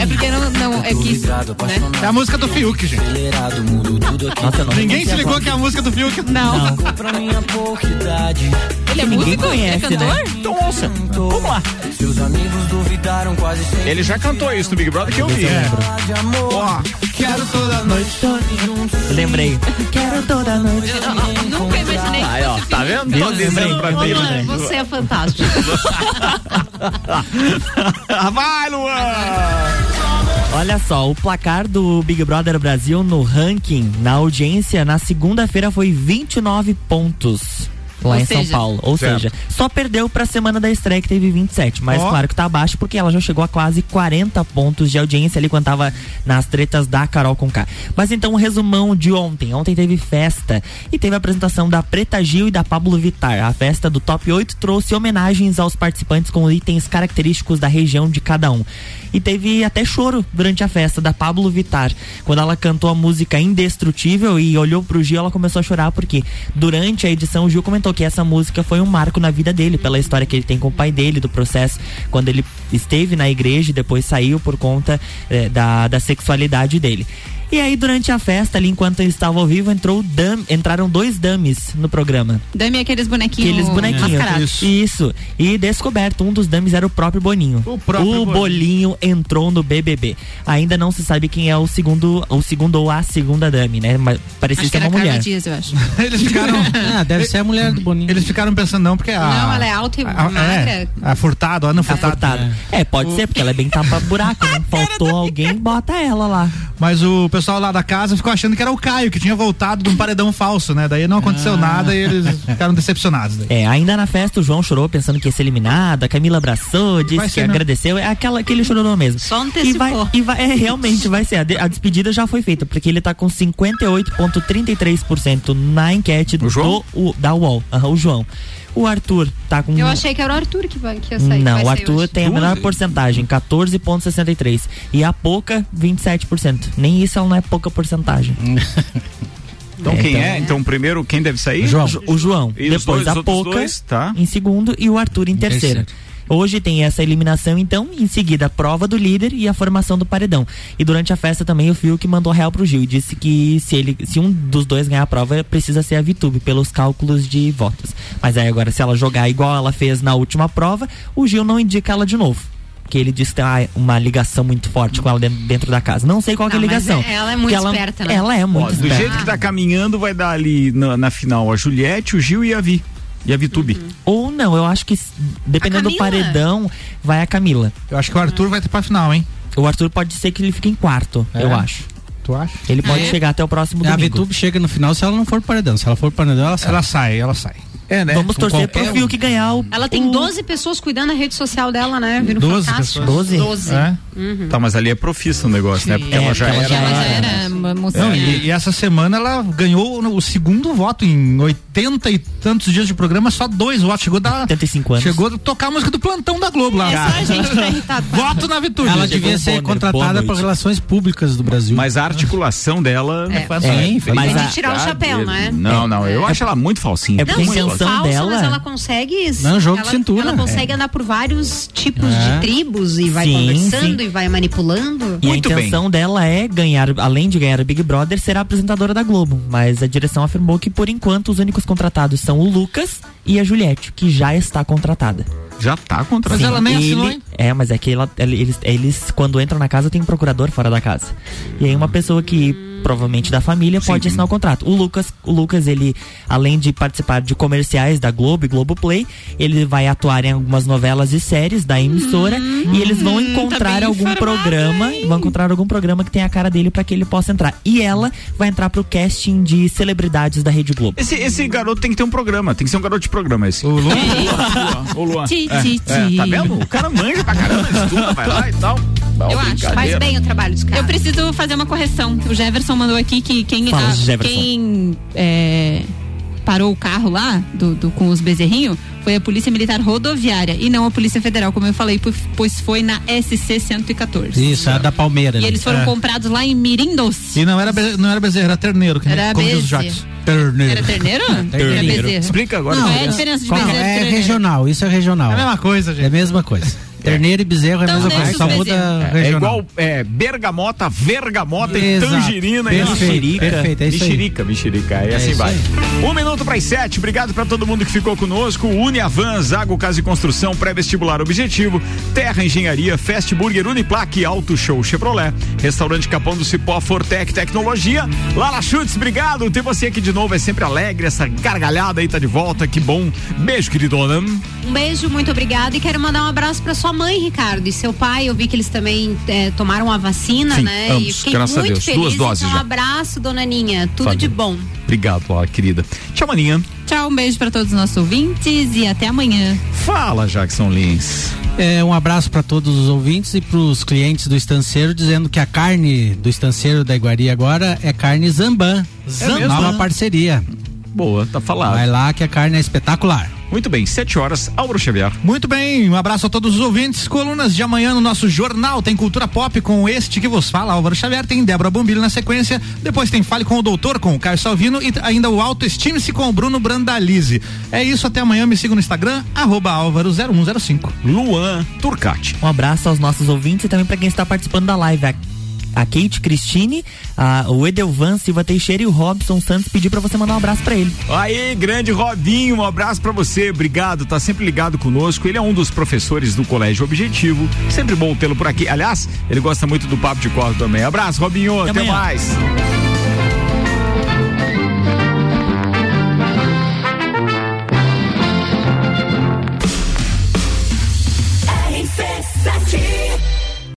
[SPEAKER 5] É porque não, não é que. Né?
[SPEAKER 4] É a música do Fiuk, gente.
[SPEAKER 6] Nossa, eu não
[SPEAKER 4] Ninguém se ligou que é a música do Fiuk.
[SPEAKER 5] Não.
[SPEAKER 6] Não.
[SPEAKER 5] Ele é
[SPEAKER 6] Ninguém
[SPEAKER 5] músico?
[SPEAKER 6] conhece,
[SPEAKER 5] é cantor?
[SPEAKER 6] né?
[SPEAKER 2] Então ouça. Vamos lá.
[SPEAKER 18] Meus amigos duvidaram quase sempre.
[SPEAKER 2] Ele já cantou isso no Big Brother que eu vi.
[SPEAKER 18] Amor,
[SPEAKER 2] Ó,
[SPEAKER 18] quero toda noite juntos.
[SPEAKER 6] Lembrei.
[SPEAKER 5] Quero toda noite. Nunca imaginei.
[SPEAKER 2] aí, ó, tá vendo? Tô dizendo pra ti.
[SPEAKER 3] Luan, você é fantástico.
[SPEAKER 2] Vai, Luan!
[SPEAKER 6] Olha só, o placar do Big Brother Brasil no ranking, na audiência, na segunda-feira foi 29 pontos. Lá
[SPEAKER 5] Ou
[SPEAKER 6] em São
[SPEAKER 5] seja-
[SPEAKER 6] Paulo. Ou
[SPEAKER 2] Certo.
[SPEAKER 6] seja, só perdeu pra semana da estreia que teve 27. Mas
[SPEAKER 4] Ó.
[SPEAKER 6] claro que tá abaixo porque ela já chegou a quase 40 pontos de audiência ali quando tava nas tretas da Carol com K. Mas então, um resumão de ontem. Ontem teve festa e teve a apresentação da Preta Gil e da Pablo Vittar. A festa do Top 8 trouxe homenagens aos participantes com itens característicos da região de cada um. E teve até choro durante a festa da Pablo Vittar. Quando ela cantou a música Indestrutível e olhou pro Gil, ela começou a chorar porque durante a edição o Gil comentou que essa música foi um marco na vida dele, pela história que ele tem com o pai dele, do processo quando ele esteve na igreja e depois saiu por conta eh, da, da sexualidade dele. E aí, durante a festa, ali, enquanto ele estava ao vivo, entrou o dam, entraram dois dummies no programa.
[SPEAKER 5] Dame aqueles bonequinhos.
[SPEAKER 6] Aqueles bonequinhos.
[SPEAKER 5] mascarados.
[SPEAKER 6] Isso. E descoberto, um dos dummies era o próprio Boninho.
[SPEAKER 4] O próprio Boninho.
[SPEAKER 6] Bolinho entrou no BBB. Ainda não se sabe quem é o segundo, o segundo ou a segunda dummy, né? Mas parecia
[SPEAKER 5] Acho que
[SPEAKER 6] ser
[SPEAKER 5] era
[SPEAKER 6] uma mulher.
[SPEAKER 5] Dias, eu acho.
[SPEAKER 4] Eles ficaram.
[SPEAKER 7] Ah, deve ser a mulher do Boninho.
[SPEAKER 4] Eles ficaram pensando, não, porque a.
[SPEAKER 3] Não, ela é alta e
[SPEAKER 4] a-
[SPEAKER 3] magra.
[SPEAKER 4] É, a Furtado, a Ana Furtado.
[SPEAKER 6] furtada. É, pode ser, porque ela é bem tapa-buraco? Faltou alguém, bota ela lá.
[SPEAKER 4] Mas o pessoal lá da casa ficou achando que era o Caio, que tinha voltado de um paredão falso, né? Daí não aconteceu nada e eles ficaram decepcionados. Daí.
[SPEAKER 6] É, ainda na festa o João chorou pensando que ia ser eliminado, a Camila abraçou, disse que
[SPEAKER 4] né?
[SPEAKER 6] agradeceu, é aquela, aquele chororô mesmo.
[SPEAKER 3] Só
[SPEAKER 6] E
[SPEAKER 3] antecipou.
[SPEAKER 6] vai, e vai, é, realmente vai ser. A, de- a despedida já foi feita, porque ele tá com 58,33% na enquete do,
[SPEAKER 2] O
[SPEAKER 6] da UOL. Aham, o João. O Arthur tá com.
[SPEAKER 3] Eu achei que era o Arthur que, vai, que ia sair.
[SPEAKER 6] Não,
[SPEAKER 3] vai
[SPEAKER 6] o Arthur tem a menor porcentagem, 14,63%. E a Poca, 27%. Nem isso não é pouca porcentagem.
[SPEAKER 2] Então quem é? Então primeiro quem deve sair?
[SPEAKER 6] João. O João.
[SPEAKER 2] E
[SPEAKER 6] Depois
[SPEAKER 2] dois
[SPEAKER 6] a Poca
[SPEAKER 2] dois, tá?
[SPEAKER 6] em segundo e o Arthur em terceiro. Hoje tem essa eliminação, então, em seguida a prova do líder e a formação do paredão. E durante a festa também o Fiuk mandou real pro Gil e disse que se ele, se um dos dois ganhar a prova, precisa ser a Vitube, pelos cálculos de votos. Mas aí agora, se ela jogar igual ela fez na última prova, o Gil não indica ela de novo. Porque ele disse que tem uma, uma ligação muito forte com ela dentro, dentro da casa. Não sei qual que é a
[SPEAKER 3] Não,
[SPEAKER 6] ligação.
[SPEAKER 3] é- ela é muito
[SPEAKER 6] Porque
[SPEAKER 3] esperta, né?
[SPEAKER 6] Ela é muito
[SPEAKER 2] Ó, do
[SPEAKER 6] esperta.
[SPEAKER 2] jeito que tá caminhando, vai dar ali na, na final a Juliette, o Gil e a Vi. E a Vitube.
[SPEAKER 6] Ou não, eu acho que dependendo do paredão, vai a Camila.
[SPEAKER 4] Eu acho que o Arthur vai ter pra final, hein?
[SPEAKER 6] O Arthur pode ser que ele fique em quarto,
[SPEAKER 4] É?
[SPEAKER 6] eu acho.
[SPEAKER 4] Tu acha?
[SPEAKER 6] Ele pode
[SPEAKER 7] É.
[SPEAKER 6] chegar até o próximo
[SPEAKER 7] A
[SPEAKER 6] domingo.
[SPEAKER 7] Vitube chega no final se ela não for paredão. Se ela for paredão, ela sai.
[SPEAKER 4] Ela sai, ela sai.
[SPEAKER 2] É, né?
[SPEAKER 6] Vamos
[SPEAKER 2] Com
[SPEAKER 6] torcer
[SPEAKER 2] qualquer
[SPEAKER 6] pro
[SPEAKER 2] um.
[SPEAKER 6] Fiuk ganhar o.
[SPEAKER 3] Ela tem
[SPEAKER 6] o-
[SPEAKER 3] 12 pessoas cuidando da rede social dela, né? Vira um
[SPEAKER 4] 12
[SPEAKER 3] fantástico.
[SPEAKER 4] pessoas.
[SPEAKER 6] 12?
[SPEAKER 3] 12.
[SPEAKER 4] É?
[SPEAKER 2] Tá, mas ali é profissa o negócio, né? Porque
[SPEAKER 6] É,
[SPEAKER 2] ela já
[SPEAKER 6] ela
[SPEAKER 2] era.
[SPEAKER 5] Ela já
[SPEAKER 6] era.
[SPEAKER 4] Não, e, e essa semana ela ganhou o segundo voto em 80 e tantos dias de programa, só dois votos. Chegou da.
[SPEAKER 6] 85 anos.
[SPEAKER 4] Chegou a tocar a música do plantão da Globo lá.
[SPEAKER 5] É só a gente pra irritar.
[SPEAKER 4] Voto na Vitube.
[SPEAKER 7] Ela devia ser contratada por relações públicas do Brasil.
[SPEAKER 2] Mas a articulação dela
[SPEAKER 3] É.
[SPEAKER 2] assim.
[SPEAKER 6] É,
[SPEAKER 2] fez
[SPEAKER 6] mas a-
[SPEAKER 3] tirar o chapéu, né?
[SPEAKER 2] Não, não, eu acho ela muito falsinha.
[SPEAKER 6] É porque
[SPEAKER 3] Não,
[SPEAKER 6] a
[SPEAKER 3] sim,
[SPEAKER 6] intenção
[SPEAKER 3] falsa,
[SPEAKER 6] dela-
[SPEAKER 3] mas ela consegue.
[SPEAKER 7] Não, jogo de
[SPEAKER 3] ela,
[SPEAKER 7] cintura.
[SPEAKER 3] Ela consegue andar por vários tipos
[SPEAKER 7] É.
[SPEAKER 3] de tribos e vai
[SPEAKER 6] Sim,
[SPEAKER 3] conversando
[SPEAKER 6] sim.
[SPEAKER 3] E vai manipulando.
[SPEAKER 6] E
[SPEAKER 2] Muito
[SPEAKER 6] a intenção dela é ganhar, além de ganhar o Big Brother, ser a apresentadora da Globo. Mas a direção afirmou que, por enquanto, os únicos contratados são o Lucas e a Juliette, que já está contratada.
[SPEAKER 2] Já tá contra
[SPEAKER 4] Mas ela nem
[SPEAKER 6] Ele-
[SPEAKER 4] assinou, hein?
[SPEAKER 6] É, mas é que ela- ela- eles, eles, quando entram na casa, tem um procurador fora da casa. E aí uma pessoa que provavelmente da família pode assinar o contrato. O Lucas, o Lucas, ele, além de participar de comerciais da Globo e Globoplay, ele vai atuar em algumas novelas e séries da emissora e eles vão encontrar
[SPEAKER 5] Hum, bem
[SPEAKER 6] algum
[SPEAKER 5] informada,
[SPEAKER 6] programa, vão encontrar algum programa que tem a cara dele para que ele possa entrar. E ela vai entrar pro casting de celebridades da Rede Globo.
[SPEAKER 2] Esse, esse garoto tem que ter um programa, tem que ser um garoto de programa esse.
[SPEAKER 4] O Lu-
[SPEAKER 2] Ô, Luan.
[SPEAKER 5] Ti,
[SPEAKER 2] É,
[SPEAKER 5] ti,
[SPEAKER 2] é,
[SPEAKER 5] ti.
[SPEAKER 2] tá vendo? O cara manja pra caramba, estuda, vai lá e tal. Não,
[SPEAKER 5] Eu acho.
[SPEAKER 3] Faz bem o trabalho dos
[SPEAKER 5] Eu
[SPEAKER 3] caras.
[SPEAKER 5] preciso fazer uma correção. O Jefferson mandou aqui que quem,
[SPEAKER 6] Fala,
[SPEAKER 5] a-
[SPEAKER 6] Jefferson.
[SPEAKER 5] quem é, parou o carro lá do, do- com os bezerrinhos foi a Polícia Militar Rodoviária e não a Polícia Federal, como eu falei, pois- foi na SC 114.
[SPEAKER 7] Isso, a da Palmeira.
[SPEAKER 5] E
[SPEAKER 7] né?
[SPEAKER 5] eles foram
[SPEAKER 4] É.
[SPEAKER 5] comprados lá em Mirindos.
[SPEAKER 4] E não era, não era bezerro, era terneiro, que nem
[SPEAKER 5] Era
[SPEAKER 4] como diz os
[SPEAKER 5] bezerro.
[SPEAKER 4] Terneiro.
[SPEAKER 5] Era terneiro?
[SPEAKER 7] Terneiro.
[SPEAKER 5] É bezerro.
[SPEAKER 2] Explica agora.
[SPEAKER 5] Qual é a
[SPEAKER 2] Não,
[SPEAKER 5] diferença de bezerro e
[SPEAKER 7] é
[SPEAKER 5] terneiro?
[SPEAKER 7] regional, isso é regional.
[SPEAKER 4] É a mesma coisa,
[SPEAKER 7] É a
[SPEAKER 4] gente.
[SPEAKER 7] mesma coisa. Terneiro e bezerro é a
[SPEAKER 5] Então
[SPEAKER 7] mesma coisa, só muda
[SPEAKER 2] É
[SPEAKER 7] regional.
[SPEAKER 2] igual é, bergamota, vergamota
[SPEAKER 7] Exato.
[SPEAKER 2] e tangerina e
[SPEAKER 7] Perfeito,
[SPEAKER 2] mexerica.
[SPEAKER 7] perfeito, é isso aí.
[SPEAKER 2] mexerica, mexerica, e assim
[SPEAKER 7] isso
[SPEAKER 2] vai.
[SPEAKER 7] aí.
[SPEAKER 2] Um minuto para as sete. Obrigado para todo mundo que ficou conosco. O Uniavan, Zago Casa e Construção, Pré-Vestibular Objetivo, Terra Engenharia, Fast Burger, Uniplaque, Auto Show Chevrolet, Restaurante Capão do Cipó, Fortec Tecnologia, Lala Chutes, obrigado. Ter você aqui de novo é sempre alegre, essa gargalhada aí tá de volta, que bom. Beijo, queridona.
[SPEAKER 3] Um beijo, muito obrigada. E quero mandar um abraço para sua mãe, Ricardo, e seu pai. Eu vi que eles também é, tomaram a vacina,
[SPEAKER 2] Sim,
[SPEAKER 3] né?
[SPEAKER 2] ambos,
[SPEAKER 3] e fiquei
[SPEAKER 2] graças a
[SPEAKER 3] muito
[SPEAKER 2] Deus.
[SPEAKER 3] feliz.
[SPEAKER 2] Duas doses
[SPEAKER 3] então. Um abraço, dona Aninha. Tudo
[SPEAKER 2] Valeu.
[SPEAKER 3] de bom.
[SPEAKER 2] Obrigado, ó, querida. Tchau, maninha.
[SPEAKER 5] Tchau, um beijo para todos os nossos ouvintes e até amanhã.
[SPEAKER 2] Fala, Jackson Lins.
[SPEAKER 7] É, um abraço para todos os ouvintes e para os clientes do estanceiro, dizendo que a carne do estanceiro da Iguaria agora é carne Zamban.
[SPEAKER 2] mesmo?
[SPEAKER 7] Nova parceria.
[SPEAKER 2] Boa, tá falado.
[SPEAKER 7] Vai lá que a carne é espetacular.
[SPEAKER 2] Muito bem, sete horas, Álvaro Xavier.
[SPEAKER 4] Muito bem, um abraço a todos os ouvintes. Colunas de amanhã no nosso jornal tem cultura pop com este que vos fala, Álvaro Xavier, tem Débora Bombilho na sequência, depois tem Fale com o Doutor com o Caio Salvino e ainda o Autoestime-se com o Bruno Brandalize. É isso, até amanhã, me siga no Instagram, arroba Álvaro0105.
[SPEAKER 2] Luan Turcati.
[SPEAKER 6] Um abraço aos nossos ouvintes e também para quem está participando da live. A, a Kate Cristine, a, o Edelvan Silva Teixeira e o Robson Santos pediu para você mandar um abraço para ele.
[SPEAKER 2] Aí, grande Robinho, um abraço pra você, obrigado, tá sempre ligado conosco. Ele é um dos professores do Colégio Objetivo, sempre bom tê-lo por aqui. Aliás, ele gosta muito do papo de corda também. Abraço, Robinho, até,
[SPEAKER 6] amanhã.
[SPEAKER 2] mais.